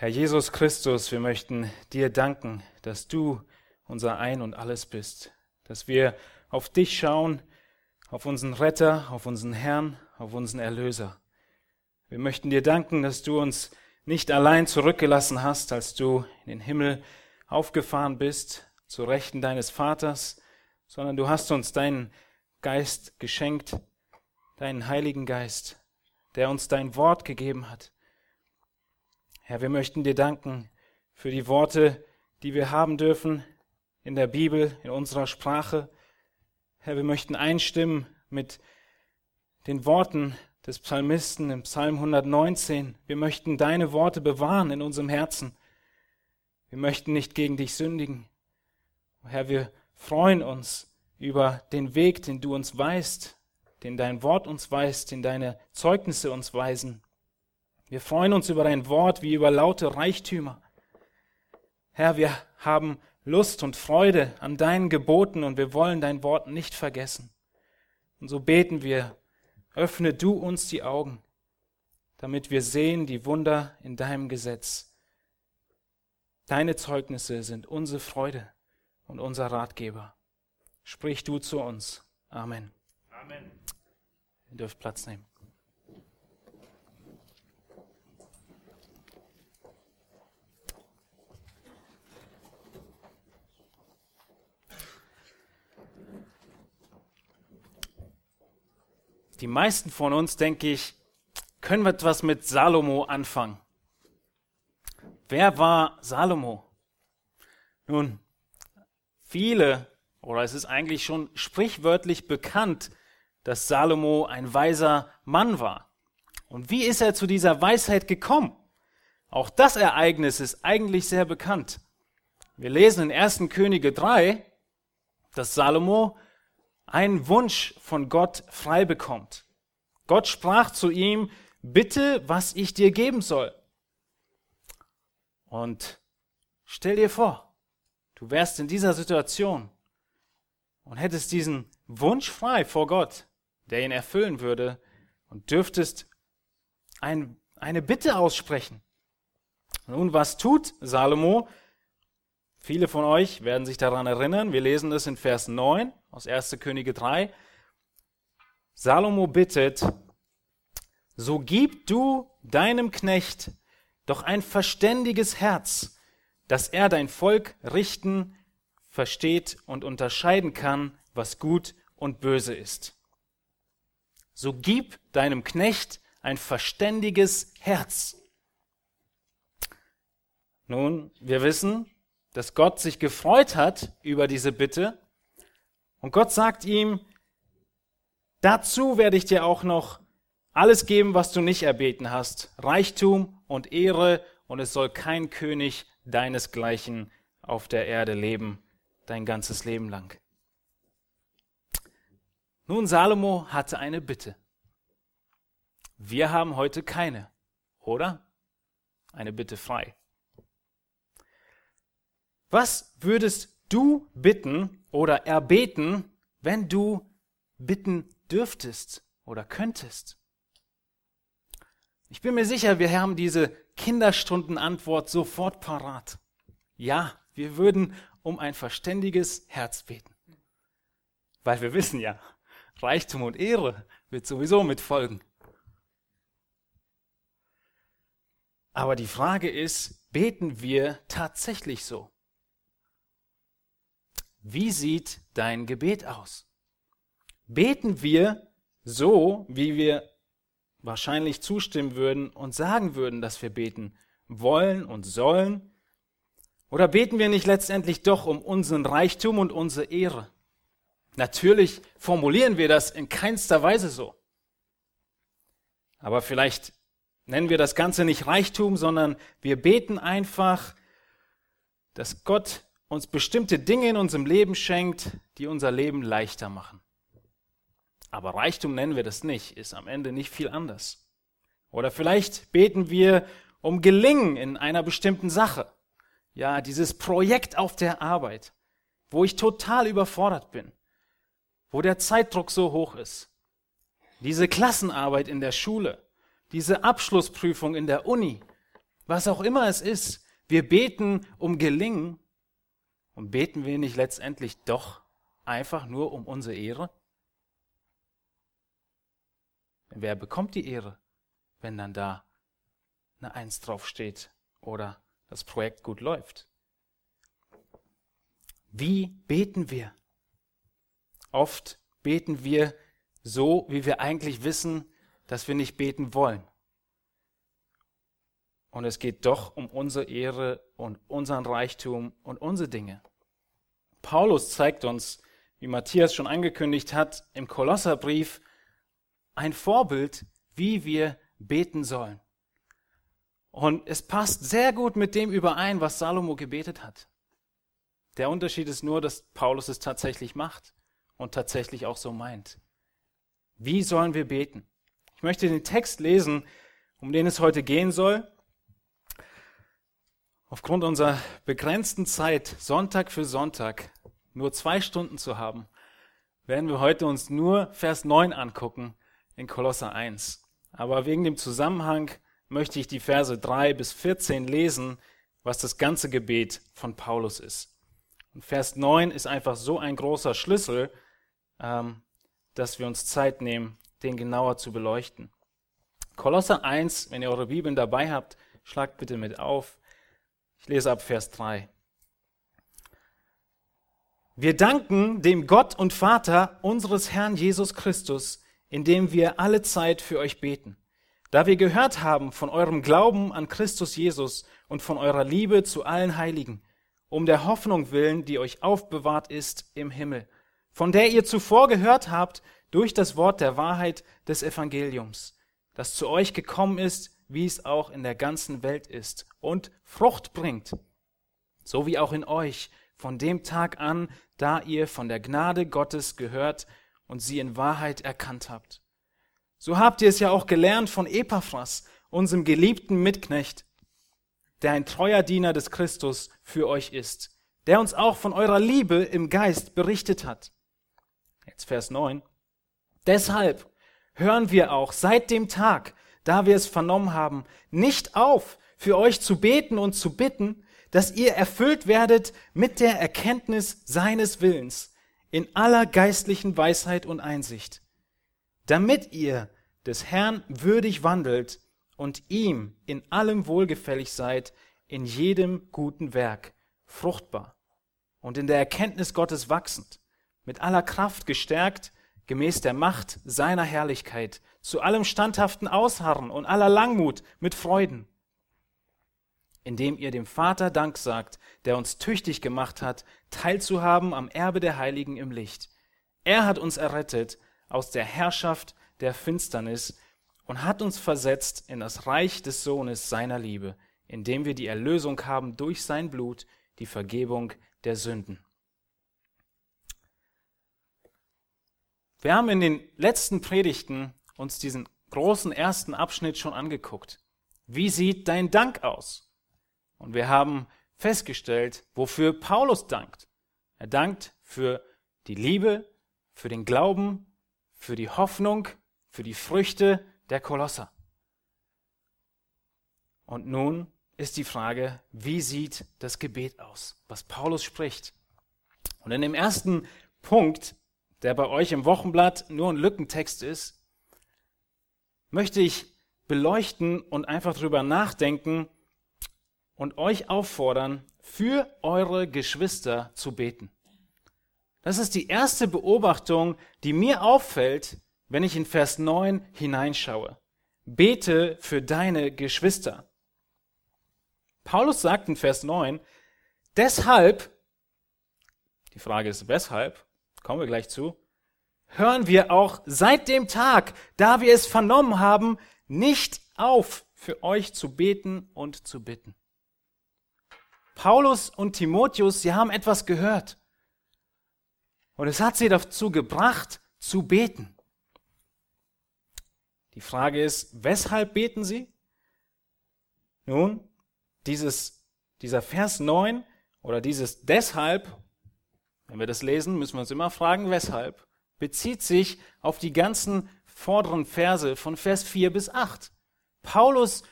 Herr Jesus Christus, wir möchten dir danken, dass du unser Ein und alles bist, dass wir auf dich schauen, auf unseren Retter, auf unseren Herrn, auf unseren Erlöser. Wir möchten dir danken, dass du uns nicht allein zurückgelassen hast, als du in den Himmel aufgefahren bist, zu Rechten deines Vaters, sondern du hast uns deinen Geist geschenkt, deinen Heiligen Geist, der uns dein Wort gegeben hat Herr, wir möchten dir danken für die Worte, die wir haben dürfen in der Bibel, in unserer Sprache. Herr, wir möchten einstimmen mit den Worten des Psalmisten im Psalm 119. Wir möchten deine Worte bewahren in unserem Herzen. Wir möchten nicht gegen dich sündigen. Herr, wir freuen uns über den Weg, den du uns weist, den dein Wort uns weist, den deine Zeugnisse uns weisen. Wir freuen uns über dein Wort wie über laute Reichtümer. Herr, wir haben Lust und Freude an deinen Geboten und wir wollen dein Wort nicht vergessen. Und so beten wir, öffne du uns die Augen, damit wir sehen die Wunder in deinem Gesetz. Deine Zeugnisse sind unsere Freude und unser Ratgeber. Sprich du zu uns. Amen. Amen. Ihr dürft Platz nehmen. Die meisten von uns, denke ich, können wir etwas mit Salomo anfangen. Wer war Salomo? Nun, viele, oder es ist eigentlich schon sprichwörtlich bekannt, dass Salomo ein weiser Mann war. Und wie ist er zu dieser Weisheit gekommen? Auch das Ereignis ist eigentlich sehr bekannt. Wir lesen in 1. Könige 3, dass Salomo einen Wunsch von Gott frei bekommt. Gott sprach zu ihm, bitte, was ich dir geben soll. Und stell dir vor, du wärst in dieser Situation und hättest diesen Wunsch frei vor Gott, der ihn erfüllen würde, und dürftest ein, eine Bitte aussprechen. Nun, was tut Salomo? Viele von euch werden sich daran erinnern. Wir lesen es in Vers 9 aus 1. Könige 3. Salomo bittet, so gib du deinem Knecht doch ein verständiges Herz, dass er dein Volk richten, versteht und unterscheiden kann, was gut und böse ist. So gib deinem Knecht ein verständiges Herz. Nun, wir wissen, dass Gott sich gefreut hat über diese Bitte und Gott sagt ihm, dazu werde ich dir auch noch alles geben, was du nicht erbeten hast, Reichtum und Ehre, und es soll kein König deinesgleichen auf der Erde leben, dein ganzes Leben lang. Nun, Salomo hatte eine Bitte. Wir haben heute keine, oder? Eine Bitte frei. Was würdest du bitten oder erbeten, wenn du bitten dürftest oder könntest? Ich bin mir sicher, wir haben diese Kinderstundenantwort sofort parat. Ja, wir würden um ein verständiges Herz beten. Weil wir wissen ja, Reichtum und Ehre wird sowieso mitfolgen. Aber die Frage ist, beten wir tatsächlich so? Wie sieht dein Gebet aus? Beten wir so, wie wir wahrscheinlich zustimmen würden und sagen würden, dass wir beten wollen und sollen? Oder beten wir nicht letztendlich doch um unseren Reichtum und unsere Ehre? Natürlich formulieren wir das in keinster Weise so. Aber vielleicht nennen wir das Ganze nicht Reichtum, sondern wir beten einfach, dass Gott uns bestimmte Dinge in unserem Leben schenkt, die unser Leben leichter machen. Aber Reichtum nennen wir das nicht, ist am Ende nicht viel anders. Oder vielleicht beten wir um Gelingen in einer bestimmten Sache. Ja, dieses Projekt auf der Arbeit, wo ich total überfordert bin, wo der Zeitdruck so hoch ist. Diese Klassenarbeit in der Schule, diese Abschlussprüfung in der Uni, was auch immer es ist, wir beten um Gelingen und beten wir nicht letztendlich doch einfach nur um unsere Ehre? Wer bekommt die Ehre, wenn dann da eine Eins draufsteht oder das Projekt gut läuft? Wie beten wir? Oft beten wir so, wie wir eigentlich wissen, dass wir nicht beten wollen. Und es geht doch um unsere Ehre und unseren Reichtum und unsere Dinge. Paulus zeigt uns, wie Matthias schon angekündigt hat, im Kolosserbrief ein Vorbild, wie wir beten sollen. Und es passt sehr gut mit dem überein, was Salomo gebetet hat. Der Unterschied ist nur, dass Paulus es tatsächlich macht und tatsächlich auch so meint. Wie sollen wir beten? Ich möchte den Text lesen, um den es heute gehen soll. Aufgrund unserer begrenzten Zeit, Sonntag für Sonntag, nur zwei Stunden zu haben, werden wir heute uns nur Vers 9 angucken in Kolosser 1. Aber wegen dem Zusammenhang möchte ich die Verse 3 bis 14 lesen, was das ganze Gebet von Paulus ist. Und Vers 9 ist einfach so ein großer Schlüssel, ähm, dass wir uns Zeit nehmen, den genauer zu beleuchten. Kolosser 1, wenn ihr eure Bibeln dabei habt, schlagt bitte mit auf. Ich lese ab Vers 3. Wir danken dem Gott und Vater unseres Herrn Jesus Christus, indem wir alle Zeit für euch beten. Da wir gehört haben von eurem Glauben an Christus Jesus und von eurer Liebe zu allen Heiligen, um der Hoffnung willen, die euch aufbewahrt ist im Himmel von der ihr zuvor gehört habt durch das Wort der Wahrheit des Evangeliums, das zu euch gekommen ist, wie es auch in der ganzen Welt ist und Frucht bringt, so wie auch in euch von dem Tag an, da ihr von der Gnade Gottes gehört und sie in Wahrheit erkannt habt. So habt ihr es ja auch gelernt von Epaphras, unserem geliebten Mitknecht, der ein treuer Diener des Christus für euch ist, der uns auch von eurer Liebe im Geist berichtet hat Jetzt Vers 9. Deshalb hören wir auch seit dem Tag, da wir es vernommen haben, nicht auf, für euch zu beten und zu bitten, dass ihr erfüllt werdet mit der Erkenntnis seines Willens in aller geistlichen Weisheit und Einsicht, damit ihr des Herrn würdig wandelt und ihm in allem wohlgefällig seid, in jedem guten Werk, fruchtbar und in der Erkenntnis Gottes wachsend mit aller Kraft gestärkt, gemäß der Macht seiner Herrlichkeit, zu allem standhaften Ausharren und aller Langmut mit Freuden, indem ihr dem Vater Dank sagt, der uns tüchtig gemacht hat, teilzuhaben am Erbe der Heiligen im Licht. Er hat uns errettet aus der Herrschaft der Finsternis und hat uns versetzt in das Reich des Sohnes seiner Liebe, indem wir die Erlösung haben durch sein Blut, die Vergebung der Sünden. Wir haben in den letzten Predigten uns diesen großen ersten Abschnitt schon angeguckt. Wie sieht dein Dank aus? Und wir haben festgestellt, wofür Paulus dankt. Er dankt für die Liebe, für den Glauben, für die Hoffnung, für die Früchte der Kolosser. Und nun ist die Frage, wie sieht das Gebet aus, was Paulus spricht? Und in dem ersten Punkt der bei euch im Wochenblatt nur ein Lückentext ist, möchte ich beleuchten und einfach drüber nachdenken und euch auffordern, für eure Geschwister zu beten. Das ist die erste Beobachtung, die mir auffällt, wenn ich in Vers 9 hineinschaue. Bete für deine Geschwister. Paulus sagt in Vers 9, deshalb, die Frage ist weshalb, kommen wir gleich zu, hören wir auch seit dem Tag, da wir es vernommen haben, nicht auf, für euch zu beten und zu bitten. Paulus und Timotheus, sie haben etwas gehört. Und es hat sie dazu gebracht, zu beten. Die Frage ist, weshalb beten sie? Nun, dieses, dieser Vers 9 oder dieses deshalb wenn wir das lesen, müssen wir uns immer fragen, weshalb. Bezieht sich auf die ganzen vorderen Verse von Vers 4 bis 8. Paulus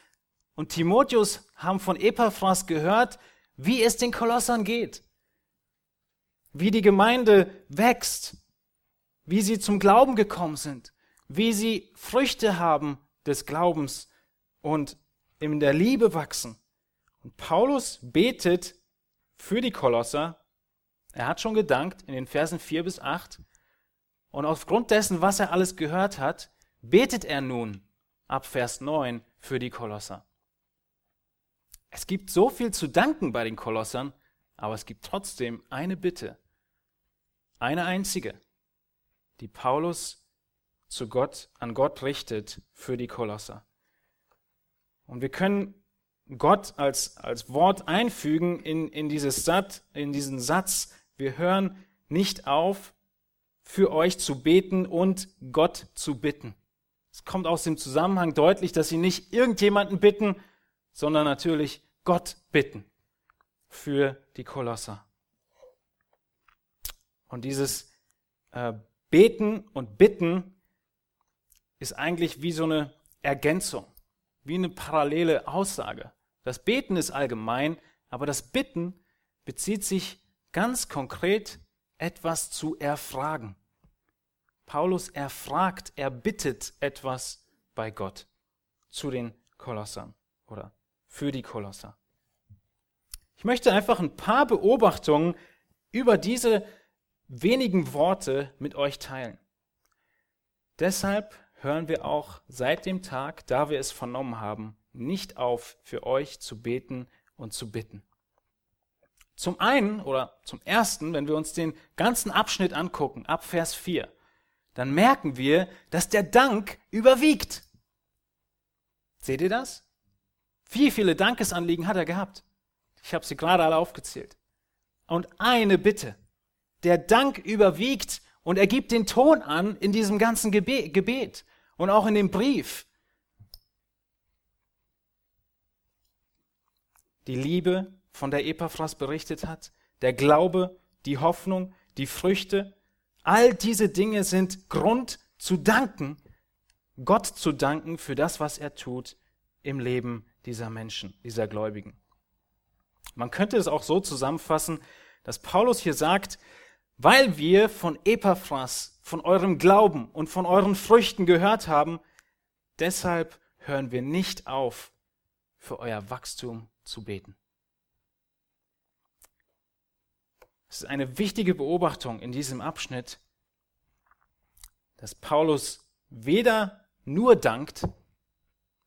und Timotheus haben von Epaphras gehört, wie es den Kolossern geht, wie die Gemeinde wächst, wie sie zum Glauben gekommen sind, wie sie Früchte haben des Glaubens und in der Liebe wachsen. Und Paulus betet für die Kolosser. Er hat schon gedankt in den Versen 4 bis 8. Und aufgrund dessen, was er alles gehört hat, betet er nun ab Vers 9 für die Kolosser. Es gibt so viel zu danken bei den Kolossern, aber es gibt trotzdem eine Bitte, eine einzige, die Paulus zu Gott, an Gott richtet für die Kolosser. Und wir können Gott als, als Wort einfügen in, in, dieses Sat, in diesen Satz. Wir hören nicht auf, für euch zu beten und Gott zu bitten. Es kommt aus dem Zusammenhang deutlich, dass sie nicht irgendjemanden bitten, sondern natürlich Gott bitten für die Kolosser. Und dieses äh, Beten und Bitten ist eigentlich wie so eine Ergänzung, wie eine parallele Aussage. Das Beten ist allgemein, aber das Bitten bezieht sich ganz konkret etwas zu erfragen. Paulus erfragt, er bittet etwas bei Gott zu den Kolossern oder für die Kolosser. Ich möchte einfach ein paar Beobachtungen über diese wenigen Worte mit euch teilen. Deshalb hören wir auch seit dem Tag, da wir es vernommen haben, nicht auf, für euch zu beten und zu bitten. Zum einen oder zum ersten, wenn wir uns den ganzen Abschnitt angucken, ab Vers 4, dann merken wir, dass der Dank überwiegt. Seht ihr das? Wie viele Dankesanliegen hat er gehabt? Ich habe sie gerade alle aufgezählt. Und eine Bitte. Der Dank überwiegt und er gibt den Ton an in diesem ganzen Gebet und auch in dem Brief. Die Liebe, von der Epaphras berichtet hat, der Glaube, die Hoffnung, die Früchte, all diese Dinge sind Grund zu danken, Gott zu danken für das, was er tut im Leben dieser Menschen, dieser Gläubigen. Man könnte es auch so zusammenfassen, dass Paulus hier sagt, weil wir von Epaphras, von eurem Glauben und von euren Früchten gehört haben, deshalb hören wir nicht auf, für euer Wachstum zu beten. Es ist eine wichtige Beobachtung in diesem Abschnitt, dass Paulus weder nur dankt,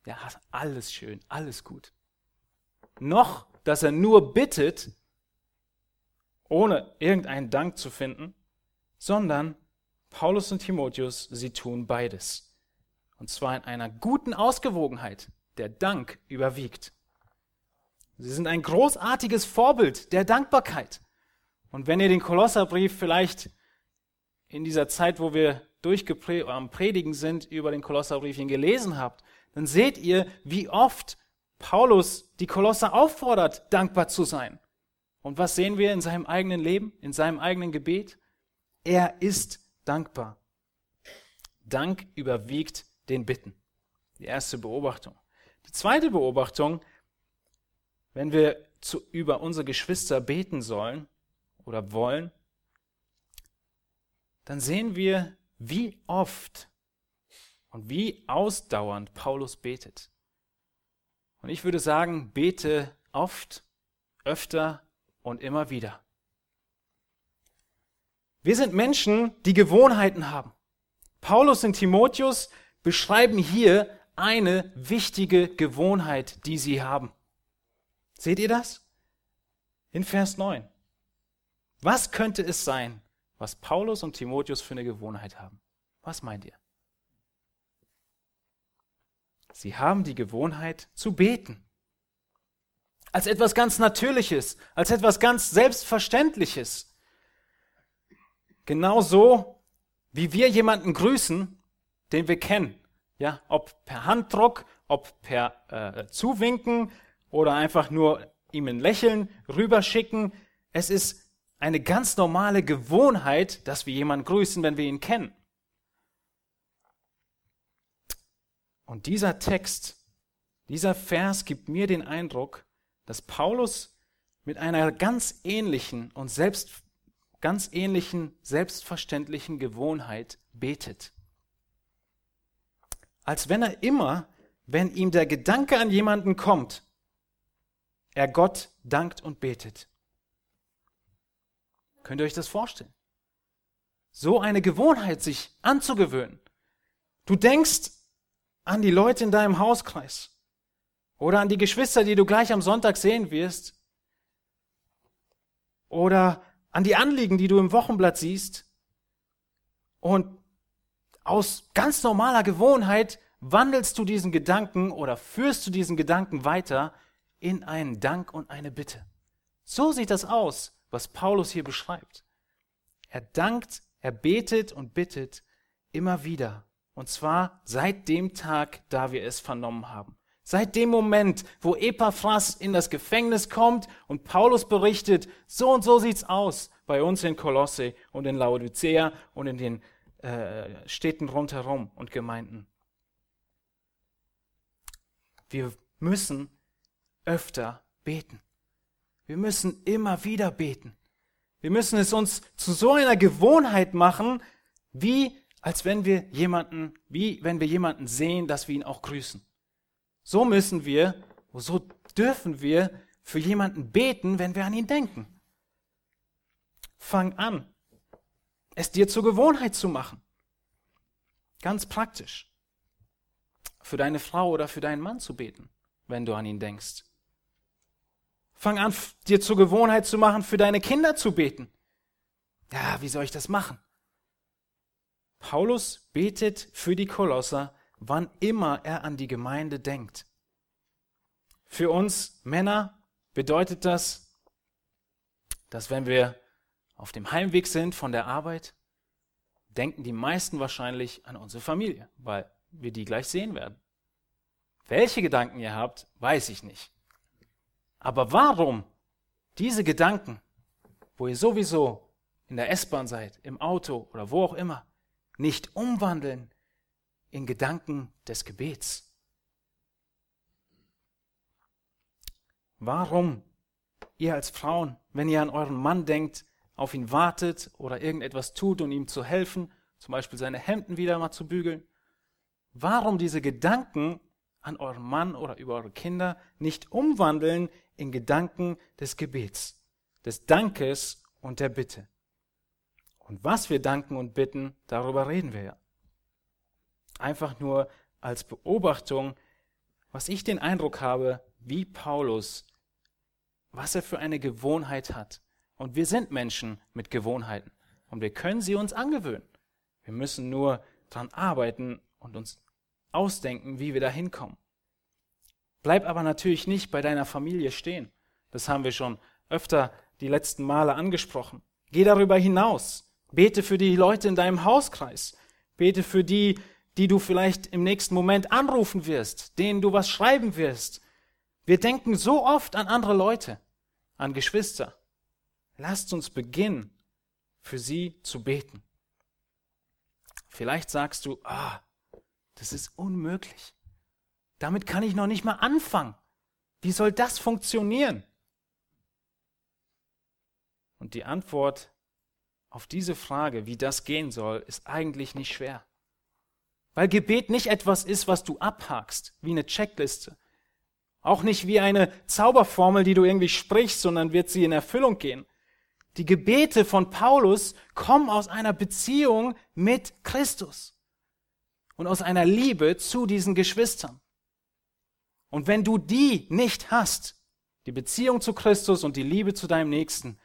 ja, alles schön, alles gut, noch, dass er nur bittet, ohne irgendeinen Dank zu finden, sondern Paulus und Timotheus, sie tun beides. Und zwar in einer guten Ausgewogenheit. Der Dank überwiegt. Sie sind ein großartiges Vorbild der Dankbarkeit. Und wenn ihr den Kolosserbrief vielleicht in dieser Zeit, wo wir am Predigen sind, über den Kolosserbrief gelesen habt, dann seht ihr, wie oft Paulus die Kolosser auffordert, dankbar zu sein. Und was sehen wir in seinem eigenen Leben, in seinem eigenen Gebet? Er ist dankbar. Dank überwiegt den Bitten. Die erste Beobachtung. Die zweite Beobachtung, wenn wir zu, über unsere Geschwister beten sollen oder wollen, dann sehen wir, wie oft und wie ausdauernd Paulus betet. Und ich würde sagen, bete oft, öfter und immer wieder. Wir sind Menschen, die Gewohnheiten haben. Paulus und Timotheus beschreiben hier eine wichtige Gewohnheit, die sie haben. Seht ihr das? In Vers 9. Was könnte es sein, was Paulus und Timotheus für eine Gewohnheit haben? Was meint ihr? Sie haben die Gewohnheit zu beten. Als etwas ganz Natürliches, als etwas ganz Selbstverständliches. Genauso wie wir jemanden grüßen, den wir kennen. Ja, ob per Handdruck, ob per äh, Zuwinken oder einfach nur ihm ein Lächeln rüberschicken. Es ist eine ganz normale Gewohnheit, dass wir jemanden grüßen, wenn wir ihn kennen. Und dieser Text, Dieser Vers gibt mir den Eindruck, dass Paulus mit einer ganz ähnlichen und selbst, ganz ähnlichen, selbstverständlichen Gewohnheit betet. Als wenn er immer, wenn ihm der Gedanke an jemanden kommt, er Gott dankt und betet. Könnt ihr euch das vorstellen? So eine Gewohnheit sich anzugewöhnen. Du denkst an die Leute in deinem Hauskreis oder an die Geschwister, die du gleich am Sonntag sehen wirst oder an die Anliegen, die du im Wochenblatt siehst und aus ganz normaler Gewohnheit wandelst du diesen Gedanken oder führst du diesen Gedanken weiter in einen Dank und eine Bitte. So sieht das aus, was Paulus hier beschreibt. Er dankt, er betet und bittet immer wieder. Und zwar seit dem Tag, da wir es vernommen haben. Seit dem Moment, wo Epaphras in das Gefängnis kommt und Paulus berichtet, so und so sieht's aus bei uns in Kolosse und in Laodicea und in den äh, Städten rundherum und Gemeinden. Wir müssen öfter beten. Wir müssen immer wieder beten. Wir müssen es uns zu so einer Gewohnheit machen, wie als wenn wir jemanden, wie wenn wir jemanden sehen, dass wir ihn auch grüßen. So müssen wir, so dürfen wir für jemanden beten, wenn wir an ihn denken. Fang an, es dir zur Gewohnheit zu machen. Ganz praktisch. Für deine Frau oder für deinen Mann zu beten, wenn du an ihn denkst. Fang an, dir zur Gewohnheit zu machen, für deine Kinder zu beten. Ja, wie soll ich das machen? Paulus betet für die Kolosser, wann immer er an die Gemeinde denkt. Für uns Männer bedeutet das, dass wenn wir auf dem Heimweg sind von der Arbeit, denken die meisten wahrscheinlich an unsere Familie, weil wir die gleich sehen werden. Welche Gedanken ihr habt, weiß ich nicht. Aber warum diese Gedanken, wo ihr sowieso in der S-Bahn seid, im Auto oder wo auch immer, nicht umwandeln in Gedanken des Gebets? Warum ihr als Frauen, wenn ihr an euren Mann denkt, auf ihn wartet oder irgendetwas tut, um ihm zu helfen, zum Beispiel seine Hemden wieder mal zu bügeln? Warum diese Gedanken an euren Mann oder über eure Kinder nicht umwandeln in Gedanken des Gebets, des Dankes und der Bitte? Und was wir danken und bitten, darüber reden wir ja. Einfach nur als Beobachtung, was ich den Eindruck habe, wie Paulus, was er für eine Gewohnheit hat. Und wir sind Menschen mit Gewohnheiten. Und wir können sie uns angewöhnen. Wir müssen nur dran arbeiten und uns ausdenken, wie wir da hinkommen. Bleib aber natürlich nicht bei deiner Familie stehen. Das haben wir schon öfter die letzten Male angesprochen. Geh darüber hinaus. Bete für die Leute in deinem Hauskreis. Bete für die, die du vielleicht im nächsten Moment anrufen wirst, denen du was schreiben wirst. Wir denken so oft an andere Leute, an Geschwister. Lasst uns beginnen, für sie zu beten. Vielleicht sagst du, ah, das ist unmöglich. Damit kann ich noch nicht mal anfangen. Wie soll das funktionieren? Und die Antwort auf diese Frage, wie das gehen soll, ist eigentlich nicht schwer. Weil Gebet nicht etwas ist, was du abhakst, wie eine Checkliste. Auch nicht wie eine Zauberformel, die du irgendwie sprichst, sondern wird sie in Erfüllung gehen. Die Gebete von Paulus kommen aus einer Beziehung mit Christus und aus einer Liebe zu diesen Geschwistern. Und wenn du die nicht hast, die Beziehung zu Christus und die Liebe zu deinem Nächsten,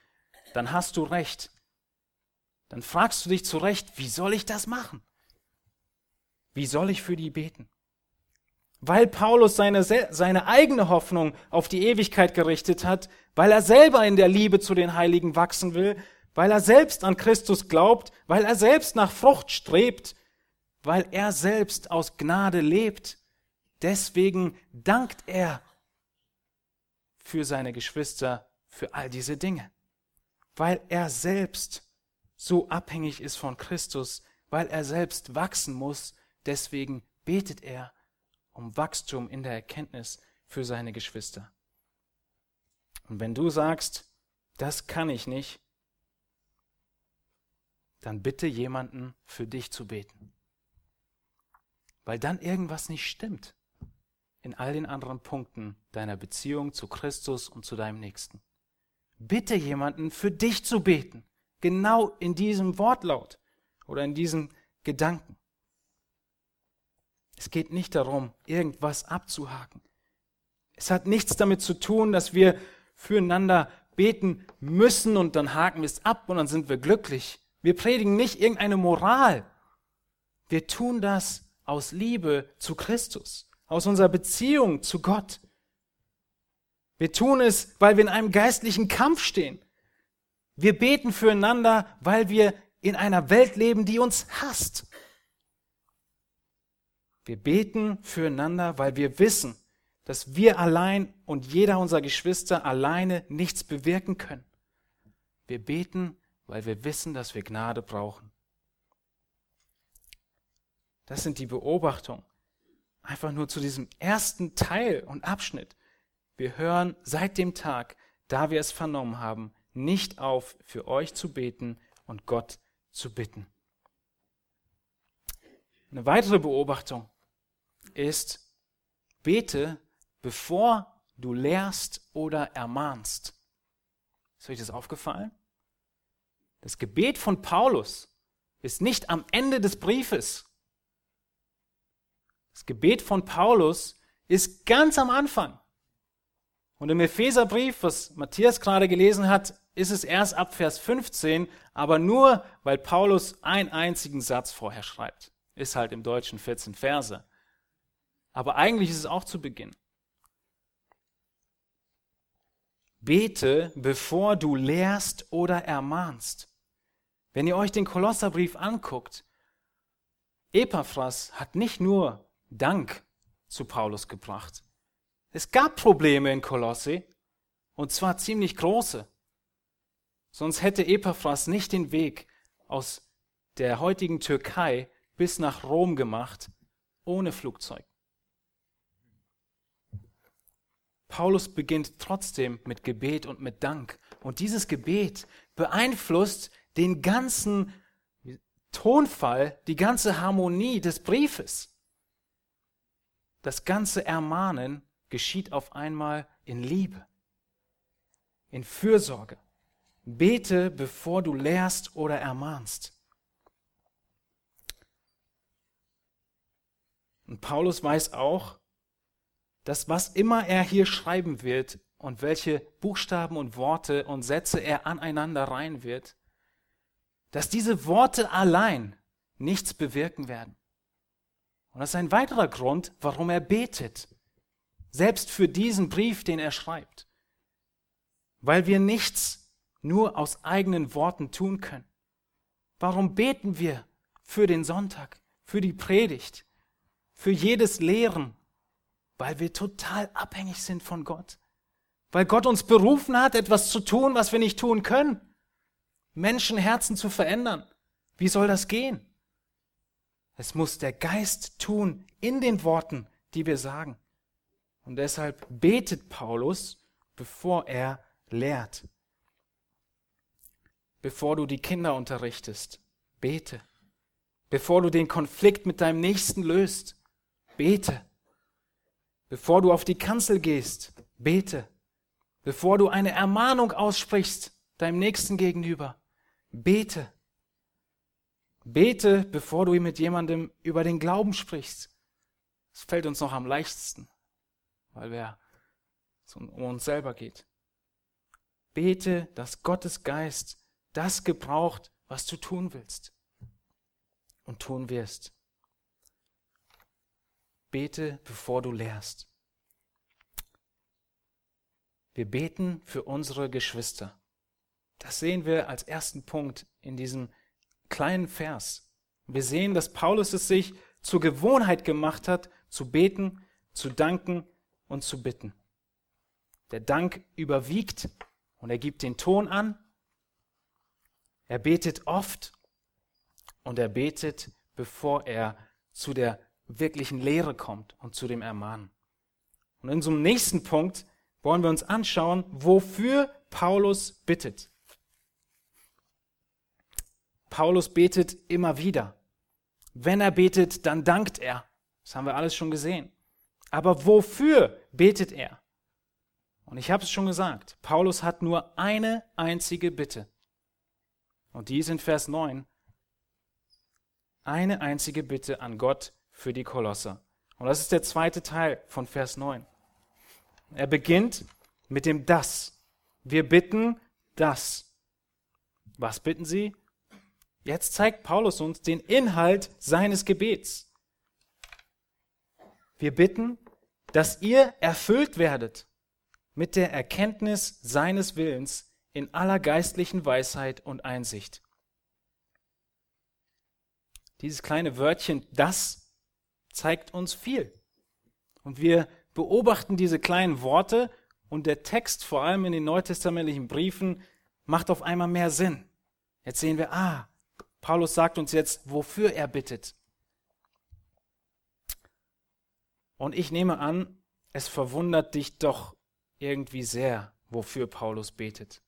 dann hast du recht dann fragst du dich zu Recht, wie soll ich das machen? Wie soll ich für die beten? Weil Paulus seine, seine eigene Hoffnung auf die Ewigkeit gerichtet hat, weil er selber in der Liebe zu den Heiligen wachsen will, weil er selbst an Christus glaubt, weil er selbst nach Frucht strebt, weil er selbst aus Gnade lebt. Deswegen dankt er für seine Geschwister für all diese Dinge, weil er selbst so abhängig ist von Christus, weil er selbst wachsen muss. Deswegen betet er um Wachstum in der Erkenntnis für seine Geschwister. Und wenn du sagst, das kann ich nicht, dann bitte jemanden für dich zu beten. Weil dann irgendwas nicht stimmt in all den anderen Punkten deiner Beziehung zu Christus und zu deinem Nächsten. Bitte jemanden für dich zu beten. Genau in diesem Wortlaut oder in diesem Gedanken. Es geht nicht darum, irgendwas abzuhaken. Es hat nichts damit zu tun, dass wir füreinander beten müssen und dann haken wir es ab und dann sind wir glücklich. Wir predigen nicht irgendeine Moral. Wir tun das aus Liebe zu Christus, aus unserer Beziehung zu Gott. Wir tun es, weil wir in einem geistlichen Kampf stehen. Wir beten füreinander, weil wir in einer Welt leben, die uns hasst. Wir beten füreinander, weil wir wissen, dass wir allein und jeder unserer Geschwister alleine nichts bewirken können. Wir beten, weil wir wissen, dass wir Gnade brauchen. Das sind die Beobachtungen. Einfach nur zu diesem ersten Teil und Abschnitt. Wir hören seit dem Tag, da wir es vernommen haben, nicht auf, für euch zu beten und Gott zu bitten. Eine weitere Beobachtung ist, bete, bevor du lehrst oder ermahnst. Ist euch das aufgefallen? Das Gebet von Paulus ist nicht am Ende des Briefes. Das Gebet von Paulus ist ganz am Anfang. Und im Epheserbrief, was Matthias gerade gelesen hat, ist es erst ab Vers 15, aber nur, weil Paulus einen einzigen Satz vorher schreibt. Ist halt im Deutschen 14 Verse. Aber eigentlich ist es auch zu Beginn. Bete, bevor du lehrst oder ermahnst. Wenn ihr euch den Kolosserbrief anguckt, Epaphras hat nicht nur Dank zu Paulus gebracht. Es gab Probleme in Kolosse, und zwar ziemlich große. Sonst hätte Epaphras nicht den Weg aus der heutigen Türkei bis nach Rom gemacht, ohne Flugzeug. Paulus beginnt trotzdem mit Gebet und mit Dank. Und dieses Gebet beeinflusst den ganzen Tonfall, die ganze Harmonie des Briefes. Das ganze Ermahnen geschieht auf einmal in Liebe, in Fürsorge. Bete, bevor du lehrst oder ermahnst. Und Paulus weiß auch, dass was immer er hier schreiben wird und welche Buchstaben und Worte und Sätze er aneinander reihen wird, dass diese Worte allein nichts bewirken werden. Und das ist ein weiterer Grund, warum er betet. Selbst für diesen Brief, den er schreibt. Weil wir nichts nur aus eigenen Worten tun können. Warum beten wir für den Sonntag, für die Predigt, für jedes Lehren? Weil wir total abhängig sind von Gott. Weil Gott uns berufen hat, etwas zu tun, was wir nicht tun können. Menschenherzen zu verändern. Wie soll das gehen? Es muss der Geist tun in den Worten, die wir sagen. Und deshalb betet Paulus, bevor er lehrt. Bevor du die Kinder unterrichtest, bete. Bevor du den Konflikt mit deinem Nächsten löst, bete. Bevor du auf die Kanzel gehst, bete. Bevor du eine Ermahnung aussprichst deinem Nächsten gegenüber, bete. Bete, bevor du mit jemandem über den Glauben sprichst. Das fällt uns noch am leichtesten weil es um uns selber geht. Bete, dass Gottes Geist das gebraucht, was du tun willst und tun wirst. Bete, bevor du lehrst. Wir beten für unsere Geschwister. Das sehen wir als ersten Punkt in diesem kleinen Vers. Wir sehen, dass Paulus es sich zur Gewohnheit gemacht hat, zu beten, zu danken und zu bitten. Der Dank überwiegt und er gibt den Ton an. Er betet oft und er betet, bevor er zu der wirklichen Lehre kommt und zu dem Ermahnen. Und in einem nächsten Punkt wollen wir uns anschauen, wofür Paulus bittet. Paulus betet immer wieder. Wenn er betet, dann dankt er. Das haben wir alles schon gesehen. Aber wofür betet er? Und ich habe es schon gesagt, Paulus hat nur eine einzige Bitte. Und die ist in Vers 9. Eine einzige Bitte an Gott für die Kolosser. Und das ist der zweite Teil von Vers 9. Er beginnt mit dem Das. Wir bitten das. Was bitten Sie? Jetzt zeigt Paulus uns den Inhalt seines Gebets. Wir bitten, dass ihr erfüllt werdet mit der Erkenntnis seines Willens in aller geistlichen Weisheit und Einsicht. Dieses kleine Wörtchen das zeigt uns viel. Und wir beobachten diese kleinen Worte und der Text, vor allem in den neutestamentlichen Briefen, macht auf einmal mehr Sinn. Jetzt sehen wir, ah, Paulus sagt uns jetzt, wofür er bittet. Und ich nehme an, es verwundert dich doch irgendwie sehr, wofür Paulus betet.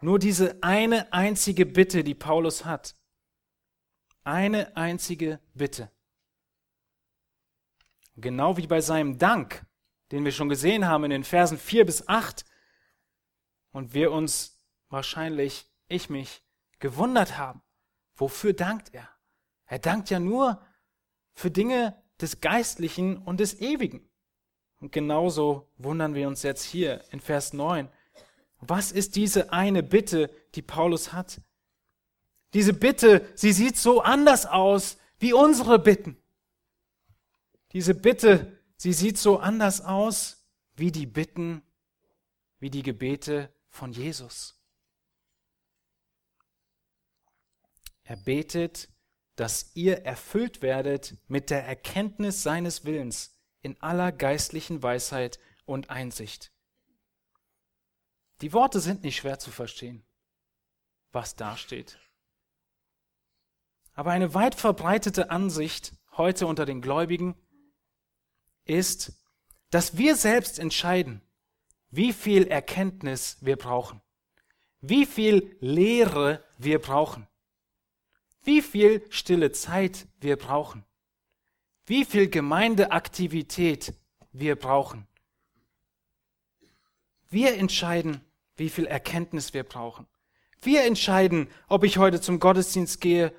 Nur diese eine einzige Bitte, die Paulus hat. Eine einzige Bitte. Genau wie bei seinem Dank, den wir schon gesehen haben in den Versen 4 bis 8 und wir uns wahrscheinlich, ich mich, gewundert haben. Wofür dankt er? Er dankt ja nur für Dinge des Geistlichen und des Ewigen. Und genauso wundern wir uns jetzt hier in Vers 9. Was ist diese eine Bitte, die Paulus hat? Diese Bitte, sie sieht so anders aus wie unsere Bitten. Diese Bitte, sie sieht so anders aus wie die Bitten, wie die Gebete von Jesus. Er betet, dass ihr erfüllt werdet mit der Erkenntnis seines Willens in aller geistlichen Weisheit und Einsicht. Die Worte sind nicht schwer zu verstehen, was da steht. Aber eine weit verbreitete Ansicht heute unter den Gläubigen ist, dass wir selbst entscheiden, wie viel Erkenntnis wir brauchen, wie viel Lehre wir brauchen wie viel stille Zeit wir brauchen, wie viel Gemeindeaktivität wir brauchen. Wir entscheiden, wie viel Erkenntnis wir brauchen. Wir entscheiden, ob ich heute zum Gottesdienst gehe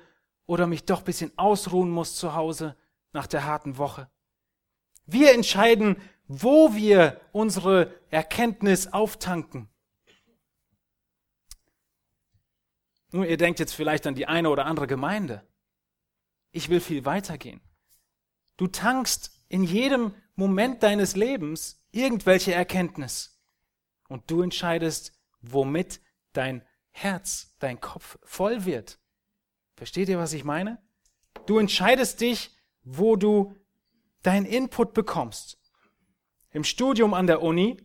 oder mich doch ein bisschen ausruhen muss zu Hause nach der harten Woche. Wir entscheiden, wo wir unsere Erkenntnis auftanken. Nun, ihr denkt jetzt vielleicht an die eine oder andere Gemeinde. Ich will viel weitergehen. Du tankst in jedem Moment deines Lebens irgendwelche Erkenntnis. Und du entscheidest, womit dein Herz, dein Kopf voll wird. Versteht ihr, was ich meine? Du entscheidest dich, wo du dein Input bekommst. Im Studium an der Uni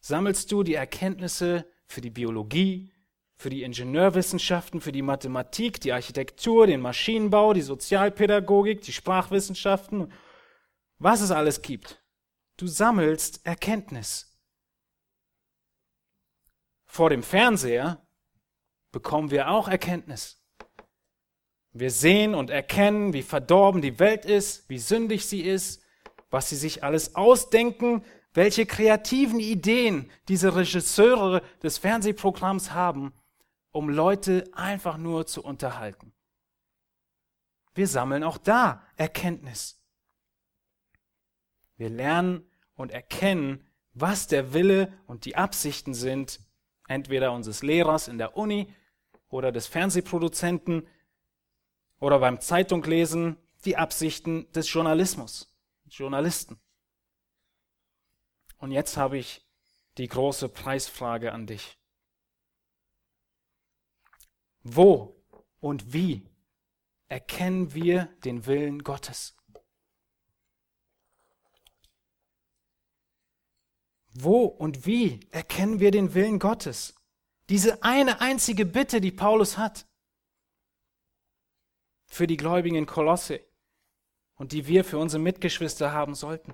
sammelst du die Erkenntnisse für die Biologie, für die Ingenieurwissenschaften, für die Mathematik, die Architektur, den Maschinenbau, die Sozialpädagogik, die Sprachwissenschaften, was es alles gibt. Du sammelst Erkenntnis. Vor dem Fernseher bekommen wir auch Erkenntnis. Wir sehen und erkennen, wie verdorben die Welt ist, wie sündig sie ist, was sie sich alles ausdenken, welche kreativen Ideen diese Regisseure des Fernsehprogramms haben, um Leute einfach nur zu unterhalten. Wir sammeln auch da Erkenntnis. Wir lernen und erkennen, was der Wille und die Absichten sind, entweder unseres Lehrers in der Uni oder des Fernsehproduzenten oder beim Zeitunglesen die Absichten des Journalismus, Journalisten. Und jetzt habe ich die große Preisfrage an dich. Wo und wie erkennen wir den Willen Gottes? Wo und wie erkennen wir den Willen Gottes? Diese eine einzige Bitte, die Paulus hat für die Gläubigen in Kolosse. und die wir für unsere Mitgeschwister haben sollten.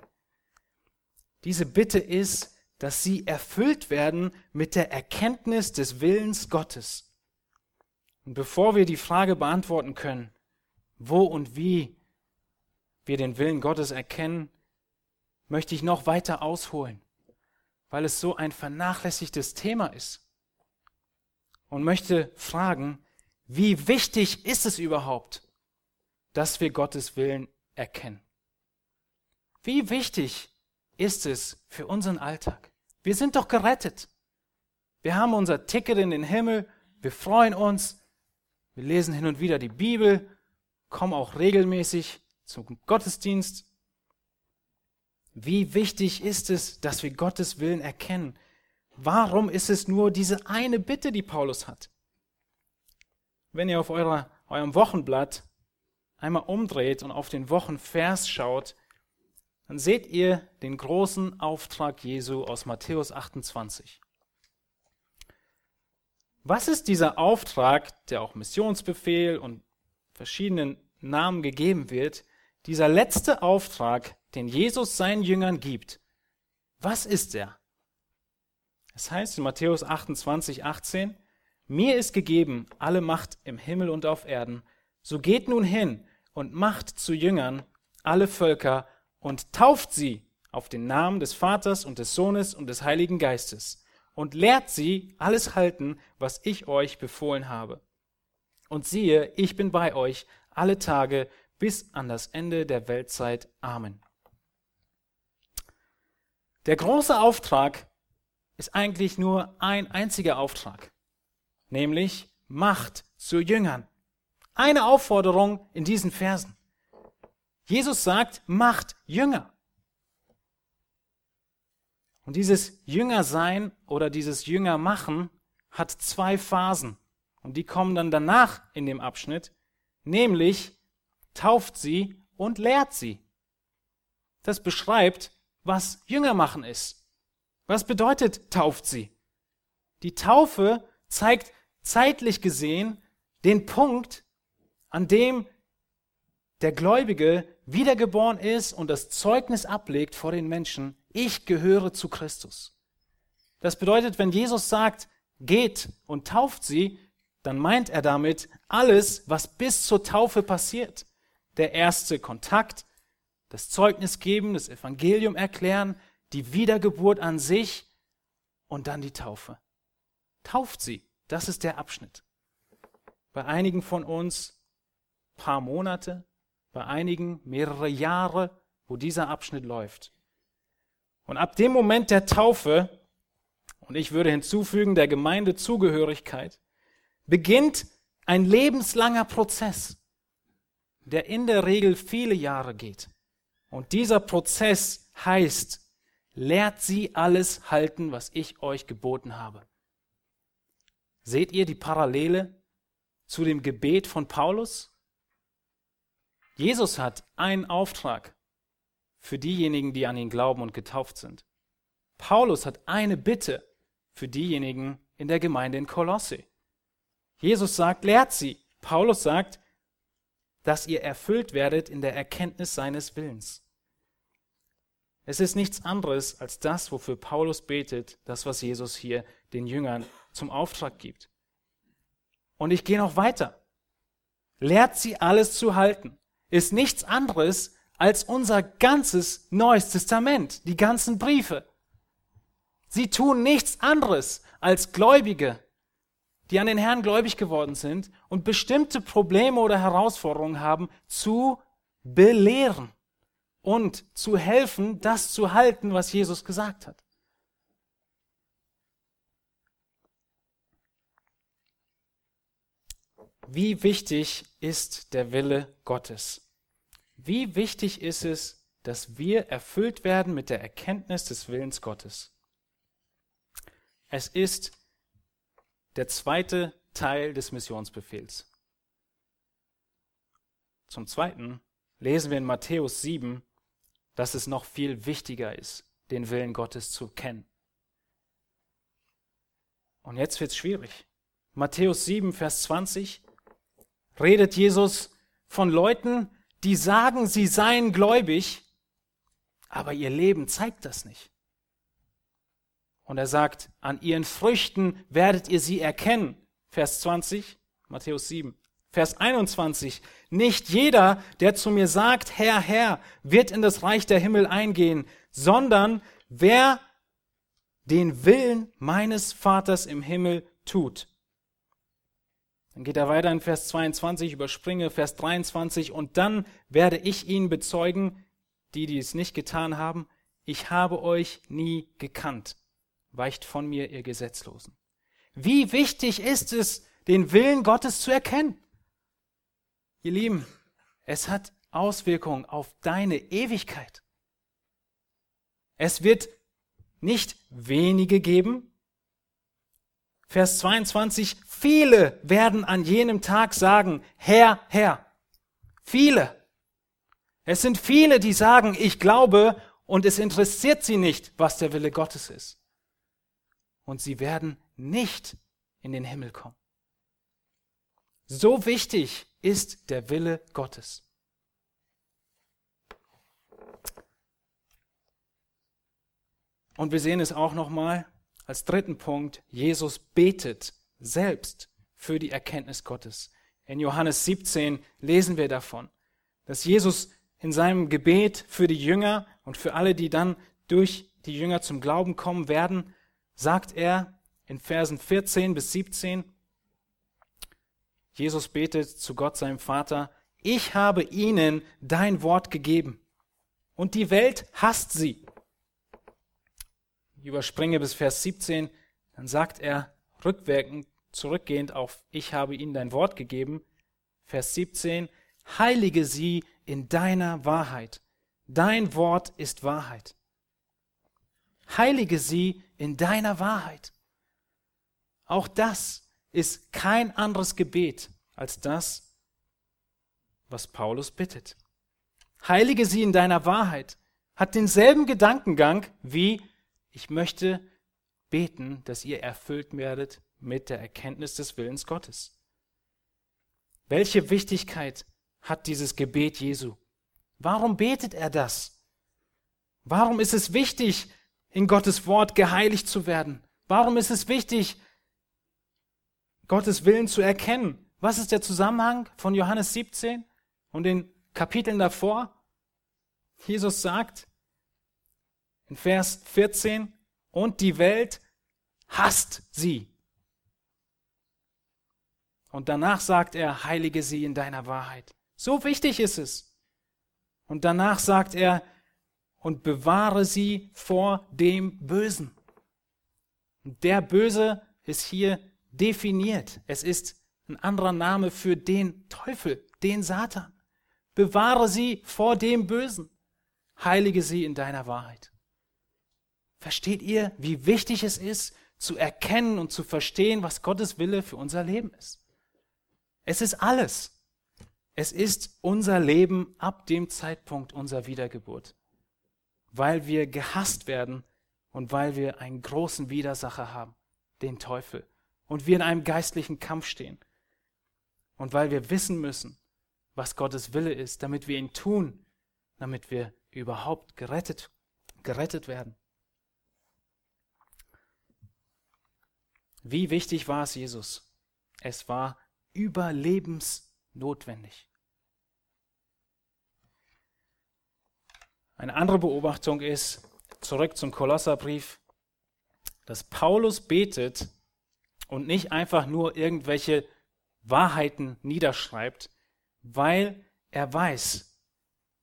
Diese Bitte ist, dass sie erfüllt werden mit der Erkenntnis des Willens Gottes. Und bevor wir die Frage beantworten können, wo und wie wir den Willen Gottes erkennen, möchte ich noch weiter ausholen, weil es so ein vernachlässigtes Thema ist. Und möchte fragen, wie wichtig ist es überhaupt, dass wir Gottes Willen erkennen? Wie wichtig ist es für unseren Alltag? Wir sind doch gerettet. Wir haben unser Ticket in den Himmel. Wir freuen uns. Wir lesen hin und wieder die Bibel, kommen auch regelmäßig zum Gottesdienst. Wie wichtig ist es, dass wir Gottes Willen erkennen? Warum ist es nur diese eine Bitte, die Paulus hat? Wenn ihr auf eurer, eurem Wochenblatt einmal umdreht und auf den Wochenvers schaut, dann seht ihr den großen Auftrag Jesu aus Matthäus 28. Was ist dieser Auftrag, der auch Missionsbefehl und verschiedenen Namen gegeben wird, dieser letzte Auftrag, den Jesus seinen Jüngern gibt? Was ist er? Es heißt in Matthäus 28, 18, mir ist gegeben alle Macht im Himmel und auf Erden, so geht nun hin und macht zu Jüngern alle Völker und tauft sie auf den Namen des Vaters und des Sohnes und des Heiligen Geistes und lehrt sie alles halten, was ich euch befohlen habe. Und siehe, ich bin bei euch alle Tage bis an das Ende der Weltzeit. Amen. Der große Auftrag ist eigentlich nur ein einziger Auftrag, nämlich Macht zu Jüngern. Eine Aufforderung in diesen Versen. Jesus sagt, macht Jünger. Und dieses Jüngersein oder dieses Jüngermachen hat zwei Phasen. Und die kommen dann danach in dem Abschnitt, nämlich tauft sie und lehrt sie. Das beschreibt, was Jüngermachen ist. Was bedeutet tauft sie? Die Taufe zeigt zeitlich gesehen den Punkt, an dem der Gläubige wiedergeboren ist und das Zeugnis ablegt vor den Menschen, ich gehöre zu Christus. Das bedeutet, wenn Jesus sagt, geht und tauft sie, dann meint er damit alles, was bis zur Taufe passiert. Der erste Kontakt, das Zeugnis geben, das Evangelium erklären, die Wiedergeburt an sich und dann die Taufe. Tauft sie, das ist der Abschnitt. Bei einigen von uns paar Monate, bei einigen mehrere Jahre, wo dieser Abschnitt läuft. Und ab dem Moment der Taufe, und ich würde hinzufügen, der Gemeindezugehörigkeit, beginnt ein lebenslanger Prozess, der in der Regel viele Jahre geht. Und dieser Prozess heißt, lehrt sie alles halten, was ich euch geboten habe. Seht ihr die Parallele zu dem Gebet von Paulus? Jesus hat einen Auftrag für diejenigen, die an ihn glauben und getauft sind. Paulus hat eine Bitte für diejenigen in der Gemeinde in Kolosse. Jesus sagt, lehrt sie. Paulus sagt, dass ihr erfüllt werdet in der Erkenntnis seines Willens. Es ist nichts anderes als das, wofür Paulus betet, das, was Jesus hier den Jüngern zum Auftrag gibt. Und ich gehe noch weiter. Lehrt sie alles zu halten. Ist nichts anderes als unser ganzes Neues Testament, die ganzen Briefe. Sie tun nichts anderes als Gläubige, die an den Herrn gläubig geworden sind und bestimmte Probleme oder Herausforderungen haben, zu belehren und zu helfen, das zu halten, was Jesus gesagt hat. Wie wichtig ist der Wille Gottes? Wie wichtig ist es, dass wir erfüllt werden mit der Erkenntnis des Willens Gottes? Es ist der zweite Teil des Missionsbefehls. Zum Zweiten lesen wir in Matthäus 7, dass es noch viel wichtiger ist, den Willen Gottes zu kennen. Und jetzt wird es schwierig. Matthäus 7, Vers 20 redet Jesus von Leuten, die sagen, sie seien gläubig, aber ihr Leben zeigt das nicht. Und er sagt, an ihren Früchten werdet ihr sie erkennen. Vers 20, Matthäus 7. Vers 21. Nicht jeder, der zu mir sagt, Herr, Herr, wird in das Reich der Himmel eingehen, sondern wer den Willen meines Vaters im Himmel tut. Dann geht er weiter in Vers 22, überspringe Vers 23, und dann werde ich ihnen bezeugen, die, die es nicht getan haben, ich habe euch nie gekannt. Weicht von mir, ihr Gesetzlosen. Wie wichtig ist es, den Willen Gottes zu erkennen? Ihr Lieben, es hat Auswirkungen auf deine Ewigkeit. Es wird nicht wenige geben. Vers 22, viele werden an jenem Tag sagen, Herr, Herr. Viele. Es sind viele, die sagen, ich glaube und es interessiert sie nicht, was der Wille Gottes ist. Und sie werden nicht in den Himmel kommen. So wichtig ist der Wille Gottes. Und wir sehen es auch nochmal als dritten Punkt. Jesus betet selbst für die Erkenntnis Gottes. In Johannes 17 lesen wir davon, dass Jesus in seinem Gebet für die Jünger und für alle, die dann durch die Jünger zum Glauben kommen werden, sagt er in Versen 14 bis 17, Jesus betet zu Gott, seinem Vater, ich habe ihnen dein Wort gegeben und die Welt hasst sie. Ich überspringe bis Vers 17, dann sagt er rückwirkend, zurückgehend auf ich habe ihnen dein Wort gegeben. Vers 17, heilige sie in deiner Wahrheit. Dein Wort ist Wahrheit. Heilige sie in deiner Wahrheit. Auch das ist kein anderes Gebet als das, was Paulus bittet. Heilige sie in deiner Wahrheit. Hat denselben Gedankengang wie ich möchte beten, dass ihr erfüllt werdet mit der Erkenntnis des Willens Gottes. Welche Wichtigkeit hat dieses Gebet Jesu? Warum betet er das? Warum ist es wichtig, in Gottes Wort geheiligt zu werden? Warum ist es wichtig, Gottes Willen zu erkennen. Was ist der Zusammenhang von Johannes 17 und den Kapiteln davor? Jesus sagt in Vers 14, und die Welt hasst sie. Und danach sagt er, heilige sie in deiner Wahrheit. So wichtig ist es. Und danach sagt er, und bewahre sie vor dem Bösen. Und der Böse ist hier definiert. Es ist ein anderer Name für den Teufel, den Satan. Bewahre sie vor dem Bösen. Heilige sie in deiner Wahrheit. Versteht ihr, wie wichtig es ist, zu erkennen und zu verstehen, was Gottes Wille für unser Leben ist? Es ist alles. Es ist unser Leben ab dem Zeitpunkt unserer Wiedergeburt, weil wir gehasst werden und weil wir einen großen Widersacher haben, den Teufel und wir in einem geistlichen Kampf stehen. Und weil wir wissen müssen, was Gottes Wille ist, damit wir ihn tun, damit wir überhaupt gerettet, gerettet werden. Wie wichtig war es Jesus? Es war überlebensnotwendig. Eine andere Beobachtung ist, zurück zum Kolosserbrief, dass Paulus betet, und nicht einfach nur irgendwelche Wahrheiten niederschreibt, weil er weiß,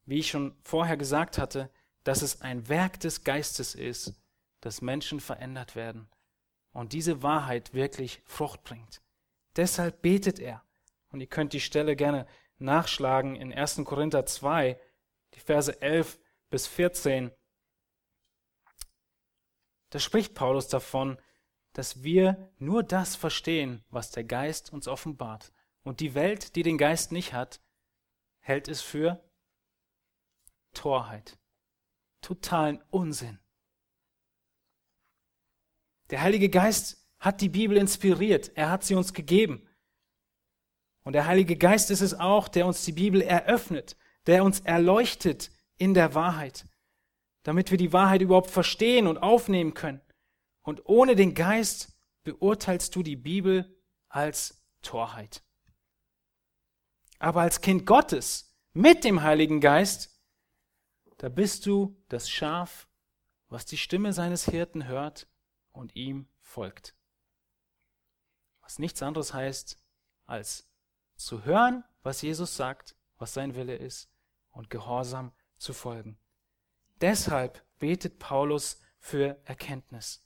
wie ich schon vorher gesagt hatte, dass es ein Werk des Geistes ist, dass Menschen verändert werden und diese Wahrheit wirklich Frucht bringt. Deshalb betet er. Und ihr könnt die Stelle gerne nachschlagen in 1. Korinther 2, die Verse 11 bis 14. Da spricht Paulus davon, dass wir nur das verstehen, was der Geist uns offenbart. Und die Welt, die den Geist nicht hat, hält es für Torheit, totalen Unsinn. Der Heilige Geist hat die Bibel inspiriert, er hat sie uns gegeben. Und der Heilige Geist ist es auch, der uns die Bibel eröffnet, der uns erleuchtet in der Wahrheit, damit wir die Wahrheit überhaupt verstehen und aufnehmen können. Und ohne den Geist beurteilst du die Bibel als Torheit. Aber als Kind Gottes mit dem Heiligen Geist, da bist du das Schaf, was die Stimme seines Hirten hört und ihm folgt. Was nichts anderes heißt, als zu hören, was Jesus sagt, was sein Wille ist, und gehorsam zu folgen. Deshalb betet Paulus für Erkenntnis.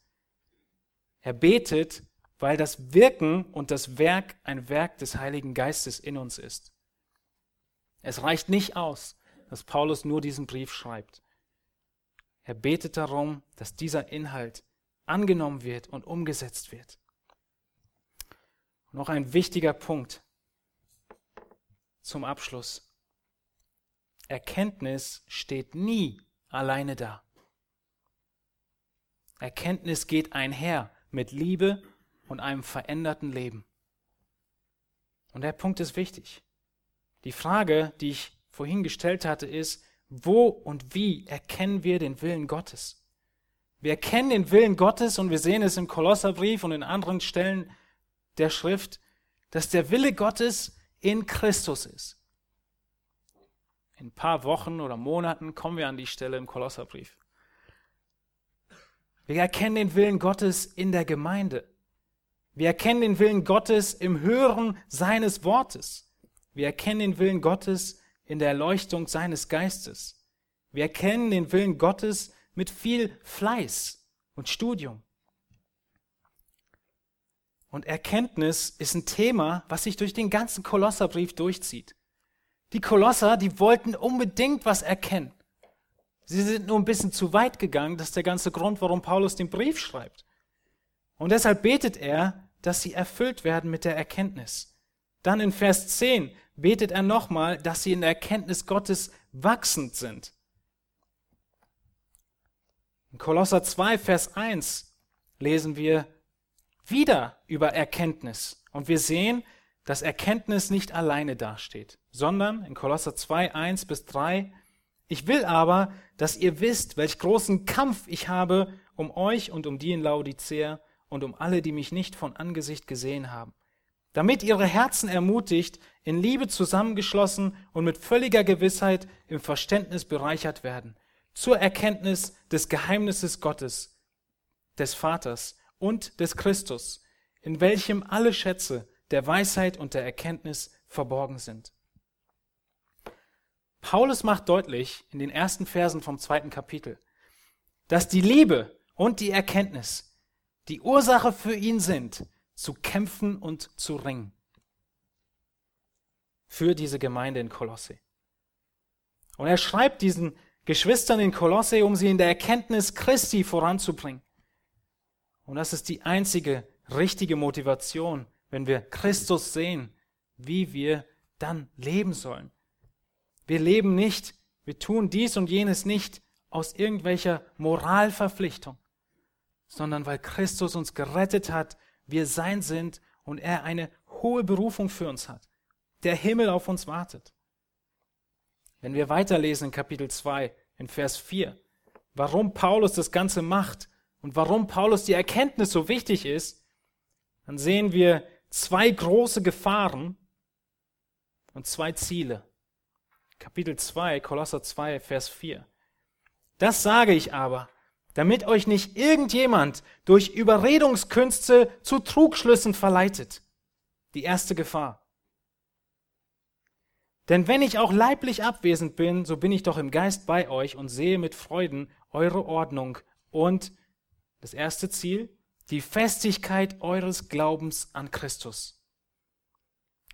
Er betet, weil das Wirken und das Werk ein Werk des Heiligen Geistes in uns ist. Es reicht nicht aus, dass Paulus nur diesen Brief schreibt. Er betet darum, dass dieser Inhalt angenommen wird und umgesetzt wird. Noch ein wichtiger Punkt zum Abschluss. Erkenntnis steht nie alleine da. Erkenntnis geht einher mit Liebe und einem veränderten Leben. Und der Punkt ist wichtig. Die Frage, die ich vorhin gestellt hatte, ist, wo und wie erkennen wir den Willen Gottes? Wir erkennen den Willen Gottes und wir sehen es im Kolosserbrief und in anderen Stellen der Schrift, dass der Wille Gottes in Christus ist. In ein paar Wochen oder Monaten kommen wir an die Stelle im Kolosserbrief. Wir erkennen den Willen Gottes in der Gemeinde. Wir erkennen den Willen Gottes im Hören seines Wortes. Wir erkennen den Willen Gottes in der Erleuchtung seines Geistes. Wir erkennen den Willen Gottes mit viel Fleiß und Studium. Und Erkenntnis ist ein Thema, was sich durch den ganzen Kolosserbrief durchzieht. Die Kolosser, die wollten unbedingt was erkennen. Sie sind nur ein bisschen zu weit gegangen. Das ist der ganze Grund, warum Paulus den Brief schreibt. Und deshalb betet er, dass sie erfüllt werden mit der Erkenntnis. Dann in Vers 10 betet er nochmal, dass sie in der Erkenntnis Gottes wachsend sind. In Kolosser 2, Vers 1 lesen wir wieder über Erkenntnis. Und wir sehen, dass Erkenntnis nicht alleine dasteht, sondern in Kolosser 2, 1 bis 3 ich will aber, dass ihr wisst, welch großen Kampf ich habe um euch und um die in Laodicea und um alle, die mich nicht von Angesicht gesehen haben, damit ihre Herzen ermutigt, in Liebe zusammengeschlossen und mit völliger Gewissheit im Verständnis bereichert werden, zur Erkenntnis des Geheimnisses Gottes, des Vaters und des Christus, in welchem alle Schätze der Weisheit und der Erkenntnis verborgen sind. Paulus macht deutlich in den ersten Versen vom zweiten Kapitel, dass die Liebe und die Erkenntnis die Ursache für ihn sind, zu kämpfen und zu ringen. Für diese Gemeinde in Kolosse. Und er schreibt diesen Geschwistern in Kolosse, um sie in der Erkenntnis Christi voranzubringen. Und das ist die einzige richtige Motivation, wenn wir Christus sehen, wie wir dann leben sollen. Wir leben nicht, wir tun dies und jenes nicht aus irgendwelcher Moralverpflichtung, sondern weil Christus uns gerettet hat, wir sein sind und er eine hohe Berufung für uns hat. Der Himmel auf uns wartet. Wenn wir weiterlesen in Kapitel 2, in Vers 4, warum Paulus das Ganze macht und warum Paulus die Erkenntnis so wichtig ist, dann sehen wir zwei große Gefahren und zwei Ziele. Kapitel 2, Kolosser 2, Vers 4. Das sage ich aber, damit euch nicht irgendjemand durch Überredungskünste zu Trugschlüssen verleitet. Die erste Gefahr. Denn wenn ich auch leiblich abwesend bin, so bin ich doch im Geist bei euch und sehe mit Freuden eure Ordnung und das erste Ziel, die Festigkeit eures Glaubens an Christus.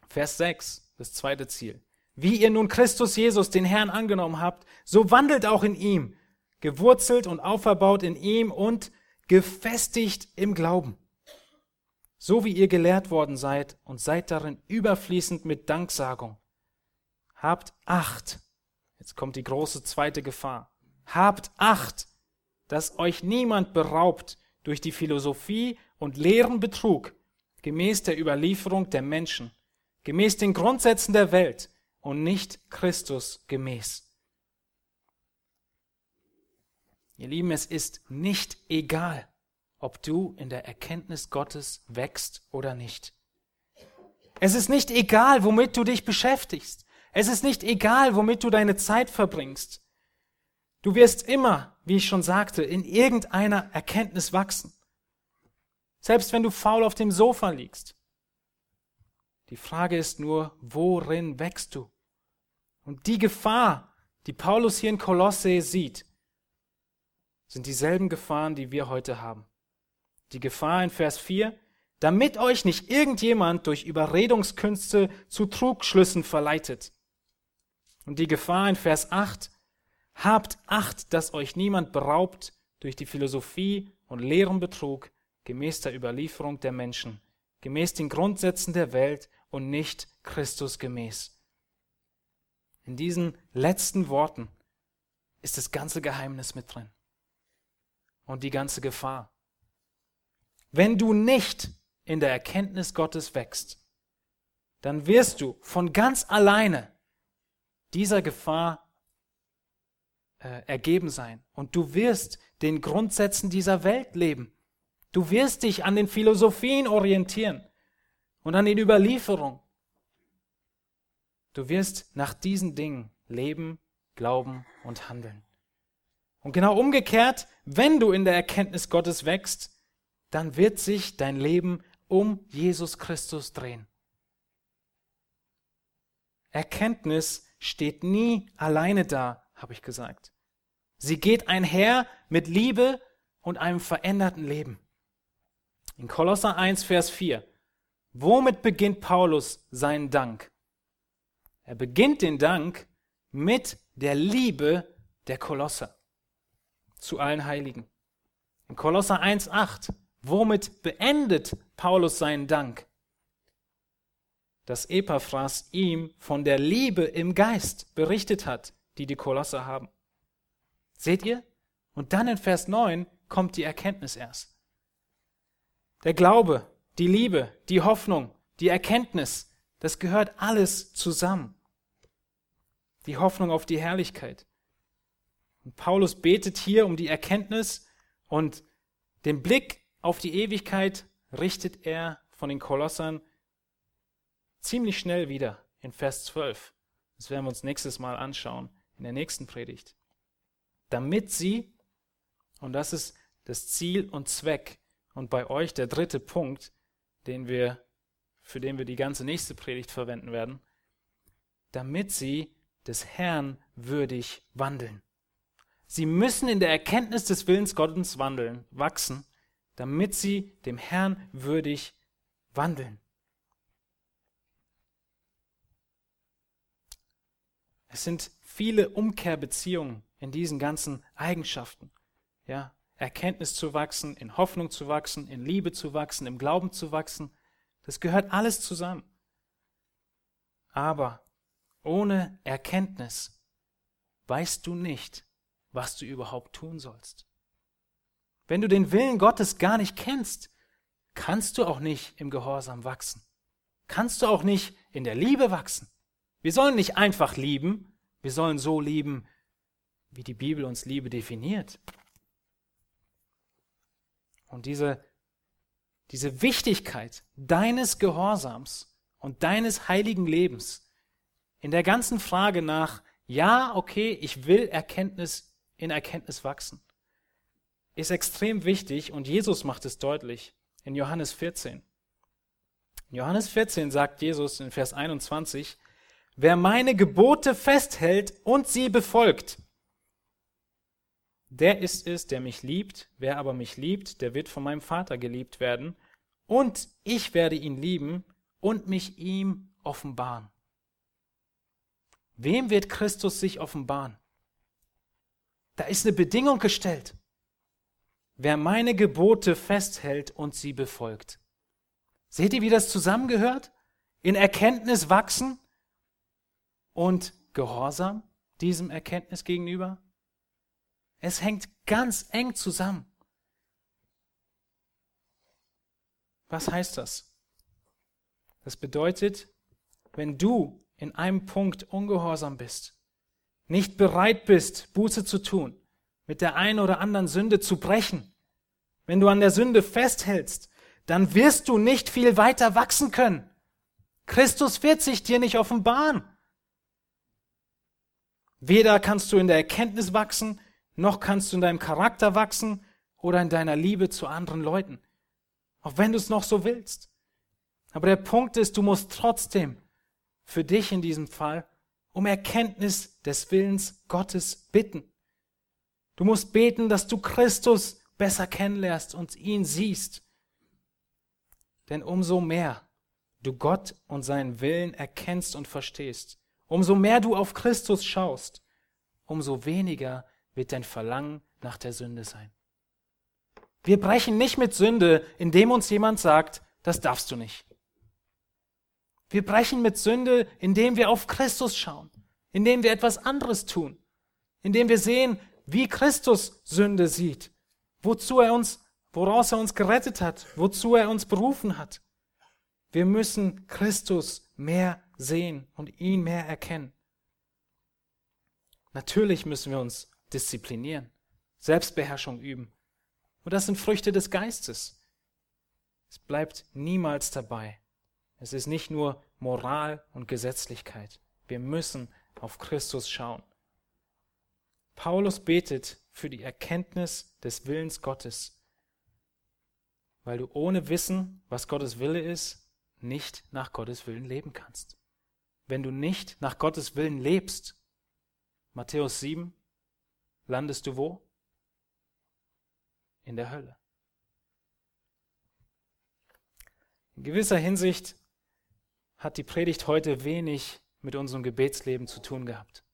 Vers 6, das zweite Ziel. Wie ihr nun Christus Jesus, den Herrn, angenommen habt, so wandelt auch in ihm, gewurzelt und auferbaut in ihm und gefestigt im Glauben. So wie ihr gelehrt worden seid und seid darin überfließend mit Danksagung. Habt Acht. Jetzt kommt die große zweite Gefahr. Habt Acht, dass euch niemand beraubt durch die Philosophie und leeren Betrug, gemäß der Überlieferung der Menschen, gemäß den Grundsätzen der Welt, und nicht Christus gemäß. Ihr Lieben, es ist nicht egal, ob du in der Erkenntnis Gottes wächst oder nicht. Es ist nicht egal, womit du dich beschäftigst. Es ist nicht egal, womit du deine Zeit verbringst. Du wirst immer, wie ich schon sagte, in irgendeiner Erkenntnis wachsen. Selbst wenn du faul auf dem Sofa liegst. Die Frage ist nur, worin wächst du? Und die Gefahr, die Paulus hier in Kolosse sieht, sind dieselben Gefahren, die wir heute haben. Die Gefahr in Vers 4, damit euch nicht irgendjemand durch Überredungskünste zu Trugschlüssen verleitet. Und die Gefahr in Vers 8, habt Acht, dass euch niemand beraubt durch die Philosophie und leeren Betrug gemäß der Überlieferung der Menschen, gemäß den Grundsätzen der Welt und nicht Christus gemäß. In diesen letzten Worten ist das ganze Geheimnis mit drin und die ganze Gefahr. Wenn du nicht in der Erkenntnis Gottes wächst, dann wirst du von ganz alleine dieser Gefahr äh, ergeben sein und du wirst den Grundsätzen dieser Welt leben. Du wirst dich an den Philosophien orientieren und an den Überlieferungen. Du wirst nach diesen Dingen leben, glauben und handeln. Und genau umgekehrt, wenn du in der Erkenntnis Gottes wächst, dann wird sich dein Leben um Jesus Christus drehen. Erkenntnis steht nie alleine da, habe ich gesagt. Sie geht einher mit Liebe und einem veränderten Leben. In Kolosser 1, Vers 4. Womit beginnt Paulus seinen Dank? Er beginnt den Dank mit der Liebe der Kolosser zu allen Heiligen. In Kolosser 1,8, womit beendet Paulus seinen Dank? Dass Epaphras ihm von der Liebe im Geist berichtet hat, die die Kolosser haben. Seht ihr? Und dann in Vers 9 kommt die Erkenntnis erst. Der Glaube, die Liebe, die Hoffnung, die Erkenntnis, das gehört alles zusammen. Die Hoffnung auf die Herrlichkeit. Und Paulus betet hier um die Erkenntnis und den Blick auf die Ewigkeit richtet er von den Kolossern ziemlich schnell wieder in Vers 12. Das werden wir uns nächstes Mal anschauen, in der nächsten Predigt. Damit sie, und das ist das Ziel und Zweck, und bei euch der dritte Punkt, den wir, für den wir die ganze nächste Predigt verwenden werden, damit sie des Herrn würdig wandeln. Sie müssen in der Erkenntnis des Willens Gottes wandeln, wachsen, damit sie dem Herrn würdig wandeln. Es sind viele Umkehrbeziehungen in diesen ganzen Eigenschaften. Ja, Erkenntnis zu wachsen, in Hoffnung zu wachsen, in Liebe zu wachsen, im Glauben zu wachsen. Das gehört alles zusammen. Aber ohne Erkenntnis weißt du nicht, was du überhaupt tun sollst. Wenn du den Willen Gottes gar nicht kennst, kannst du auch nicht im Gehorsam wachsen. Kannst du auch nicht in der Liebe wachsen. Wir sollen nicht einfach lieben, wir sollen so lieben, wie die Bibel uns Liebe definiert. Und diese, diese Wichtigkeit deines Gehorsams und deines heiligen Lebens in der ganzen Frage nach, ja, okay, ich will Erkenntnis in Erkenntnis wachsen. Ist extrem wichtig und Jesus macht es deutlich in Johannes 14. In Johannes 14 sagt Jesus in Vers 21, wer meine Gebote festhält und sie befolgt, der ist es, der mich liebt. Wer aber mich liebt, der wird von meinem Vater geliebt werden. Und ich werde ihn lieben und mich ihm offenbaren. Wem wird Christus sich offenbaren? Da ist eine Bedingung gestellt. Wer meine Gebote festhält und sie befolgt. Seht ihr, wie das zusammengehört? In Erkenntnis wachsen und Gehorsam diesem Erkenntnis gegenüber? Es hängt ganz eng zusammen. Was heißt das? Das bedeutet, wenn du in einem Punkt ungehorsam bist, nicht bereit bist, Buße zu tun, mit der einen oder anderen Sünde zu brechen, wenn du an der Sünde festhältst, dann wirst du nicht viel weiter wachsen können. Christus wird sich dir nicht offenbaren. Weder kannst du in der Erkenntnis wachsen, noch kannst du in deinem Charakter wachsen oder in deiner Liebe zu anderen Leuten. Auch wenn du es noch so willst. Aber der Punkt ist, du musst trotzdem für dich in diesem Fall um Erkenntnis des Willens Gottes bitten. Du musst beten, dass du Christus besser kennenlernst und ihn siehst. Denn umso mehr du Gott und seinen Willen erkennst und verstehst, umso mehr du auf Christus schaust, umso weniger wird dein Verlangen nach der Sünde sein. Wir brechen nicht mit Sünde, indem uns jemand sagt, das darfst du nicht. Wir brechen mit Sünde, indem wir auf Christus schauen, indem wir etwas anderes tun, indem wir sehen, wie Christus Sünde sieht, wozu er uns, woraus er uns gerettet hat, wozu er uns berufen hat. Wir müssen Christus mehr sehen und ihn mehr erkennen. Natürlich müssen wir uns disziplinieren, Selbstbeherrschung üben. Und das sind Früchte des Geistes. Es bleibt niemals dabei. Es ist nicht nur Moral und Gesetzlichkeit. Wir müssen auf Christus schauen. Paulus betet für die Erkenntnis des Willens Gottes, weil du ohne Wissen, was Gottes Wille ist, nicht nach Gottes Willen leben kannst. Wenn du nicht nach Gottes Willen lebst, Matthäus 7, landest du wo? In der Hölle. In gewisser Hinsicht hat die Predigt heute wenig mit unserem Gebetsleben zu tun gehabt.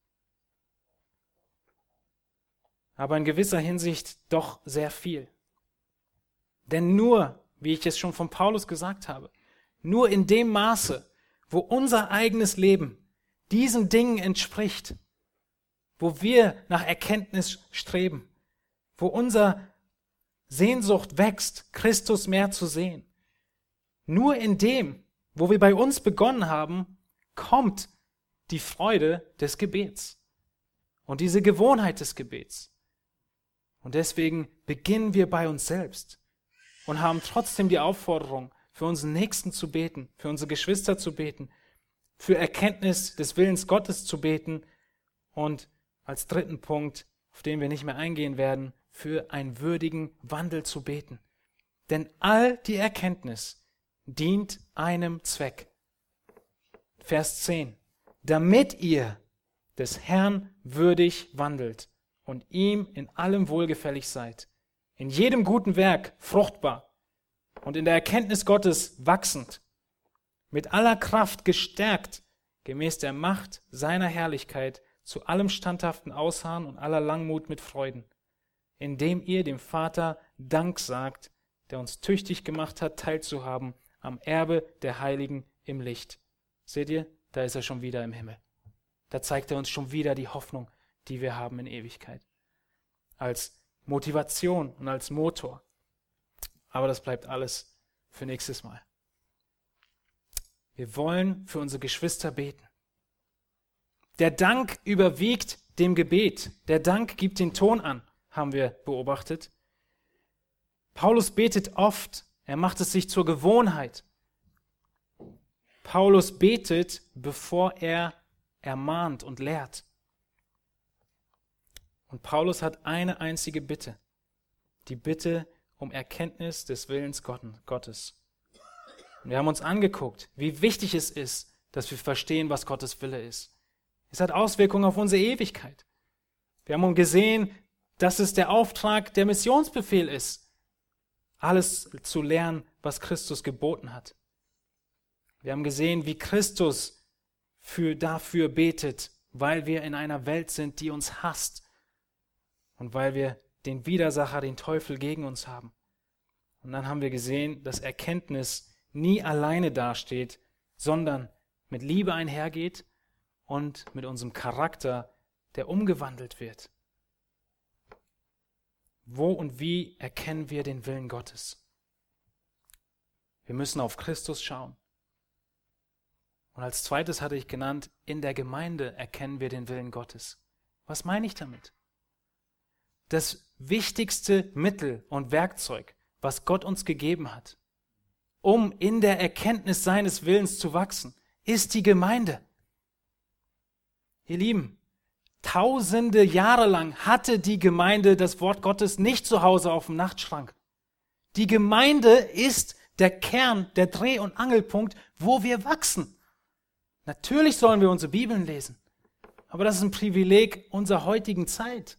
Aber in gewisser Hinsicht doch sehr viel. Denn nur, wie ich es schon von Paulus gesagt habe, nur in dem Maße, wo unser eigenes Leben diesen Dingen entspricht, wo wir nach Erkenntnis streben, wo unser Sehnsucht wächst, Christus mehr zu sehen. Nur in dem, wo wir bei uns begonnen haben, kommt die Freude des Gebets und diese Gewohnheit des Gebets. Und deswegen beginnen wir bei uns selbst und haben trotzdem die Aufforderung, für unseren Nächsten zu beten, für unsere Geschwister zu beten, für Erkenntnis des Willens Gottes zu beten und als dritten Punkt, auf den wir nicht mehr eingehen werden, für einen würdigen Wandel zu beten. Denn all die Erkenntnis dient einem Zweck. Vers 10. Damit ihr des Herrn würdig wandelt und ihm in allem wohlgefällig seid, in jedem guten Werk fruchtbar und in der Erkenntnis Gottes wachsend, mit aller Kraft gestärkt, gemäß der Macht seiner Herrlichkeit, zu allem standhaften Ausharren und aller Langmut mit Freuden, indem ihr dem Vater Dank sagt, der uns tüchtig gemacht hat, teilzuhaben am Erbe der Heiligen im Licht. Seht ihr, da ist er schon wieder im Himmel. Da zeigt er uns schon wieder die Hoffnung, die wir haben in Ewigkeit. Als Motivation und als Motor. Aber das bleibt alles für nächstes Mal. Wir wollen für unsere Geschwister beten. Der Dank überwiegt dem Gebet. Der Dank gibt den Ton an, haben wir beobachtet. Paulus betet oft. Er macht es sich zur Gewohnheit. Paulus betet, bevor er ermahnt und lehrt. Und Paulus hat eine einzige Bitte. Die Bitte um Erkenntnis des Willens Gottes. Und wir haben uns angeguckt, wie wichtig es ist, dass wir verstehen, was Gottes Wille ist. Es hat Auswirkungen auf unsere Ewigkeit. Wir haben gesehen, dass es der Auftrag, der Missionsbefehl ist, alles zu lernen, was Christus geboten hat. Wir haben gesehen, wie Christus für, dafür betet, weil wir in einer Welt sind, die uns hasst und weil wir den Widersacher, den Teufel gegen uns haben. Und dann haben wir gesehen, dass Erkenntnis nie alleine dasteht, sondern mit Liebe einhergeht und mit unserem Charakter, der umgewandelt wird. Wo und wie erkennen wir den Willen Gottes? Wir müssen auf Christus schauen. Und als zweites hatte ich genannt, in der Gemeinde erkennen wir den Willen Gottes. Was meine ich damit? Das wichtigste Mittel und Werkzeug, was Gott uns gegeben hat, um in der Erkenntnis seines Willens zu wachsen, ist die Gemeinde. Ihr Lieben, tausende Jahre lang hatte die Gemeinde das Wort Gottes nicht zu Hause auf dem Nachtschrank. Die Gemeinde ist der Kern, der Dreh- und Angelpunkt, wo wir wachsen. Natürlich sollen wir unsere Bibeln lesen, aber das ist ein Privileg unserer heutigen Zeit.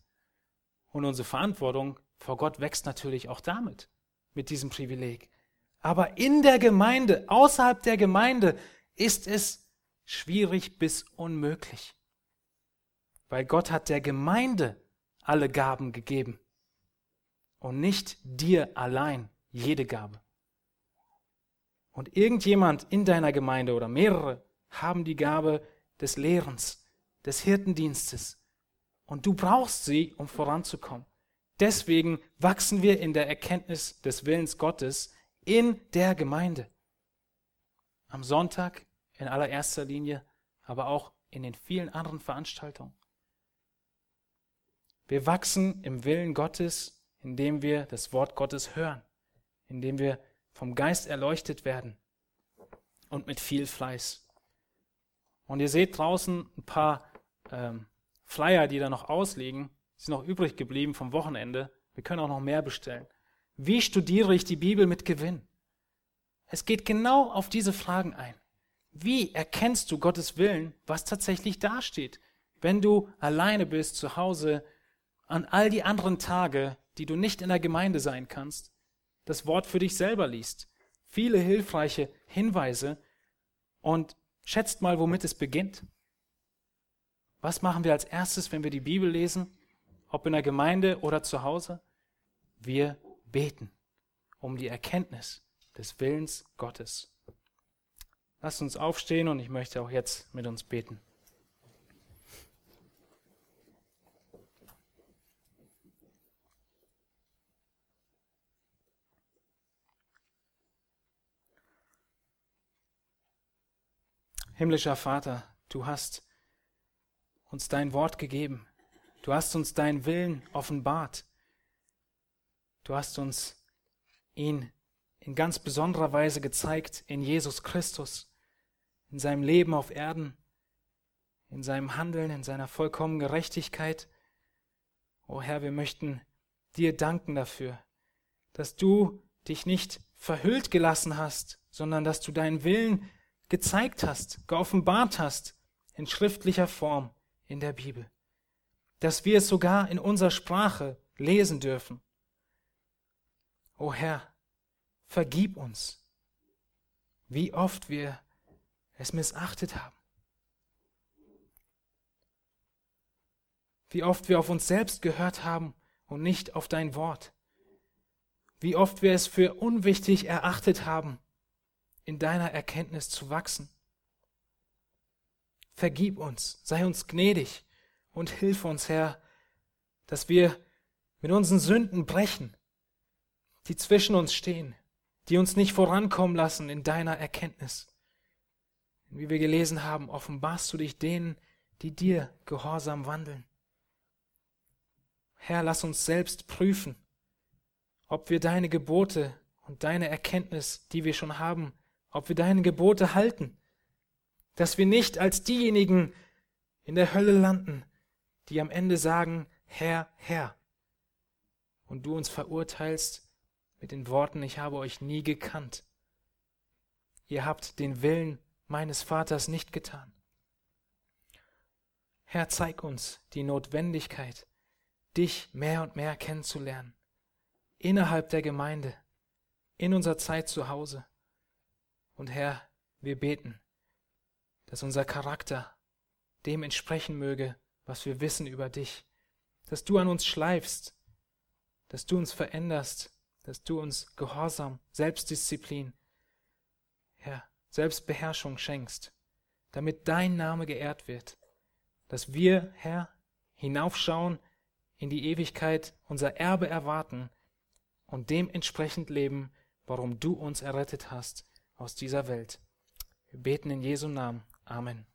Und unsere Verantwortung vor Gott wächst natürlich auch damit, mit diesem Privileg. Aber in der Gemeinde, außerhalb der Gemeinde, ist es schwierig bis unmöglich. Weil Gott hat der Gemeinde alle Gaben gegeben und nicht dir allein jede Gabe. Und irgendjemand in deiner Gemeinde oder mehrere haben die Gabe des Lehrens, des Hirtendienstes. Und du brauchst sie, um voranzukommen. Deswegen wachsen wir in der Erkenntnis des Willens Gottes in der Gemeinde. Am Sonntag in allererster Linie, aber auch in den vielen anderen Veranstaltungen. Wir wachsen im Willen Gottes, indem wir das Wort Gottes hören, indem wir vom Geist erleuchtet werden und mit viel Fleiß. Und ihr seht draußen ein paar ähm, Flyer, die da noch ausliegen, sind noch übrig geblieben vom Wochenende. Wir können auch noch mehr bestellen. Wie studiere ich die Bibel mit Gewinn? Es geht genau auf diese Fragen ein. Wie erkennst du Gottes Willen, was tatsächlich dasteht, wenn du alleine bist zu Hause an all die anderen Tage, die du nicht in der Gemeinde sein kannst, das Wort für dich selber liest? Viele hilfreiche Hinweise und schätzt mal, womit es beginnt. Was machen wir als erstes, wenn wir die Bibel lesen, ob in der Gemeinde oder zu Hause? Wir beten um die Erkenntnis des Willens Gottes. Lasst uns aufstehen und ich möchte auch jetzt mit uns beten. Himmlischer Vater, du hast uns dein Wort gegeben. Du hast uns deinen Willen offenbart. Du hast uns ihn in ganz besonderer Weise gezeigt in Jesus Christus, in seinem Leben auf Erden, in seinem Handeln, in seiner vollkommenen Gerechtigkeit. O Herr, wir möchten dir danken dafür, dass du dich nicht verhüllt gelassen hast, sondern dass du deinen Willen gezeigt hast, geoffenbart hast in schriftlicher Form in der Bibel, dass wir es sogar in unserer Sprache lesen dürfen. O Herr, vergib uns, wie oft wir es missachtet haben. Wie oft wir auf uns selbst gehört haben und nicht auf dein Wort. Wie oft wir es für unwichtig erachtet haben, in deiner Erkenntnis zu wachsen. Vergib uns, sei uns gnädig und hilf uns, Herr, dass wir mit unseren Sünden brechen, die zwischen uns stehen, die uns nicht vorankommen lassen in deiner Erkenntnis. Wie wir gelesen haben, offenbarst du dich denen, die dir gehorsam wandeln. Herr, lass uns selbst prüfen, ob wir deine Gebote und deine Erkenntnis, die wir schon haben, ob wir deine Gebote halten, dass wir nicht als diejenigen in der Hölle landen, die am Ende sagen, Herr, Herr, und du uns verurteilst mit den Worten, ich habe euch nie gekannt. Ihr habt den Willen meines Vaters nicht getan. Herr, zeig uns die Notwendigkeit, dich mehr und mehr kennenzulernen, innerhalb der Gemeinde, in unserer Zeit zu Hause. Und Herr, wir beten, dass unser Charakter dem entsprechen möge, was wir wissen über dich, dass du an uns schleifst, dass du uns veränderst dass du uns Gehorsam, Selbstdisziplin, Herr, Selbstbeherrschung schenkst, damit dein Name geehrt wird, dass wir, Herr, hinaufschauen in die Ewigkeit, unser Erbe erwarten und dementsprechend leben, warum du uns errettet hast aus dieser Welt. Wir beten in Jesu Namen. Amen.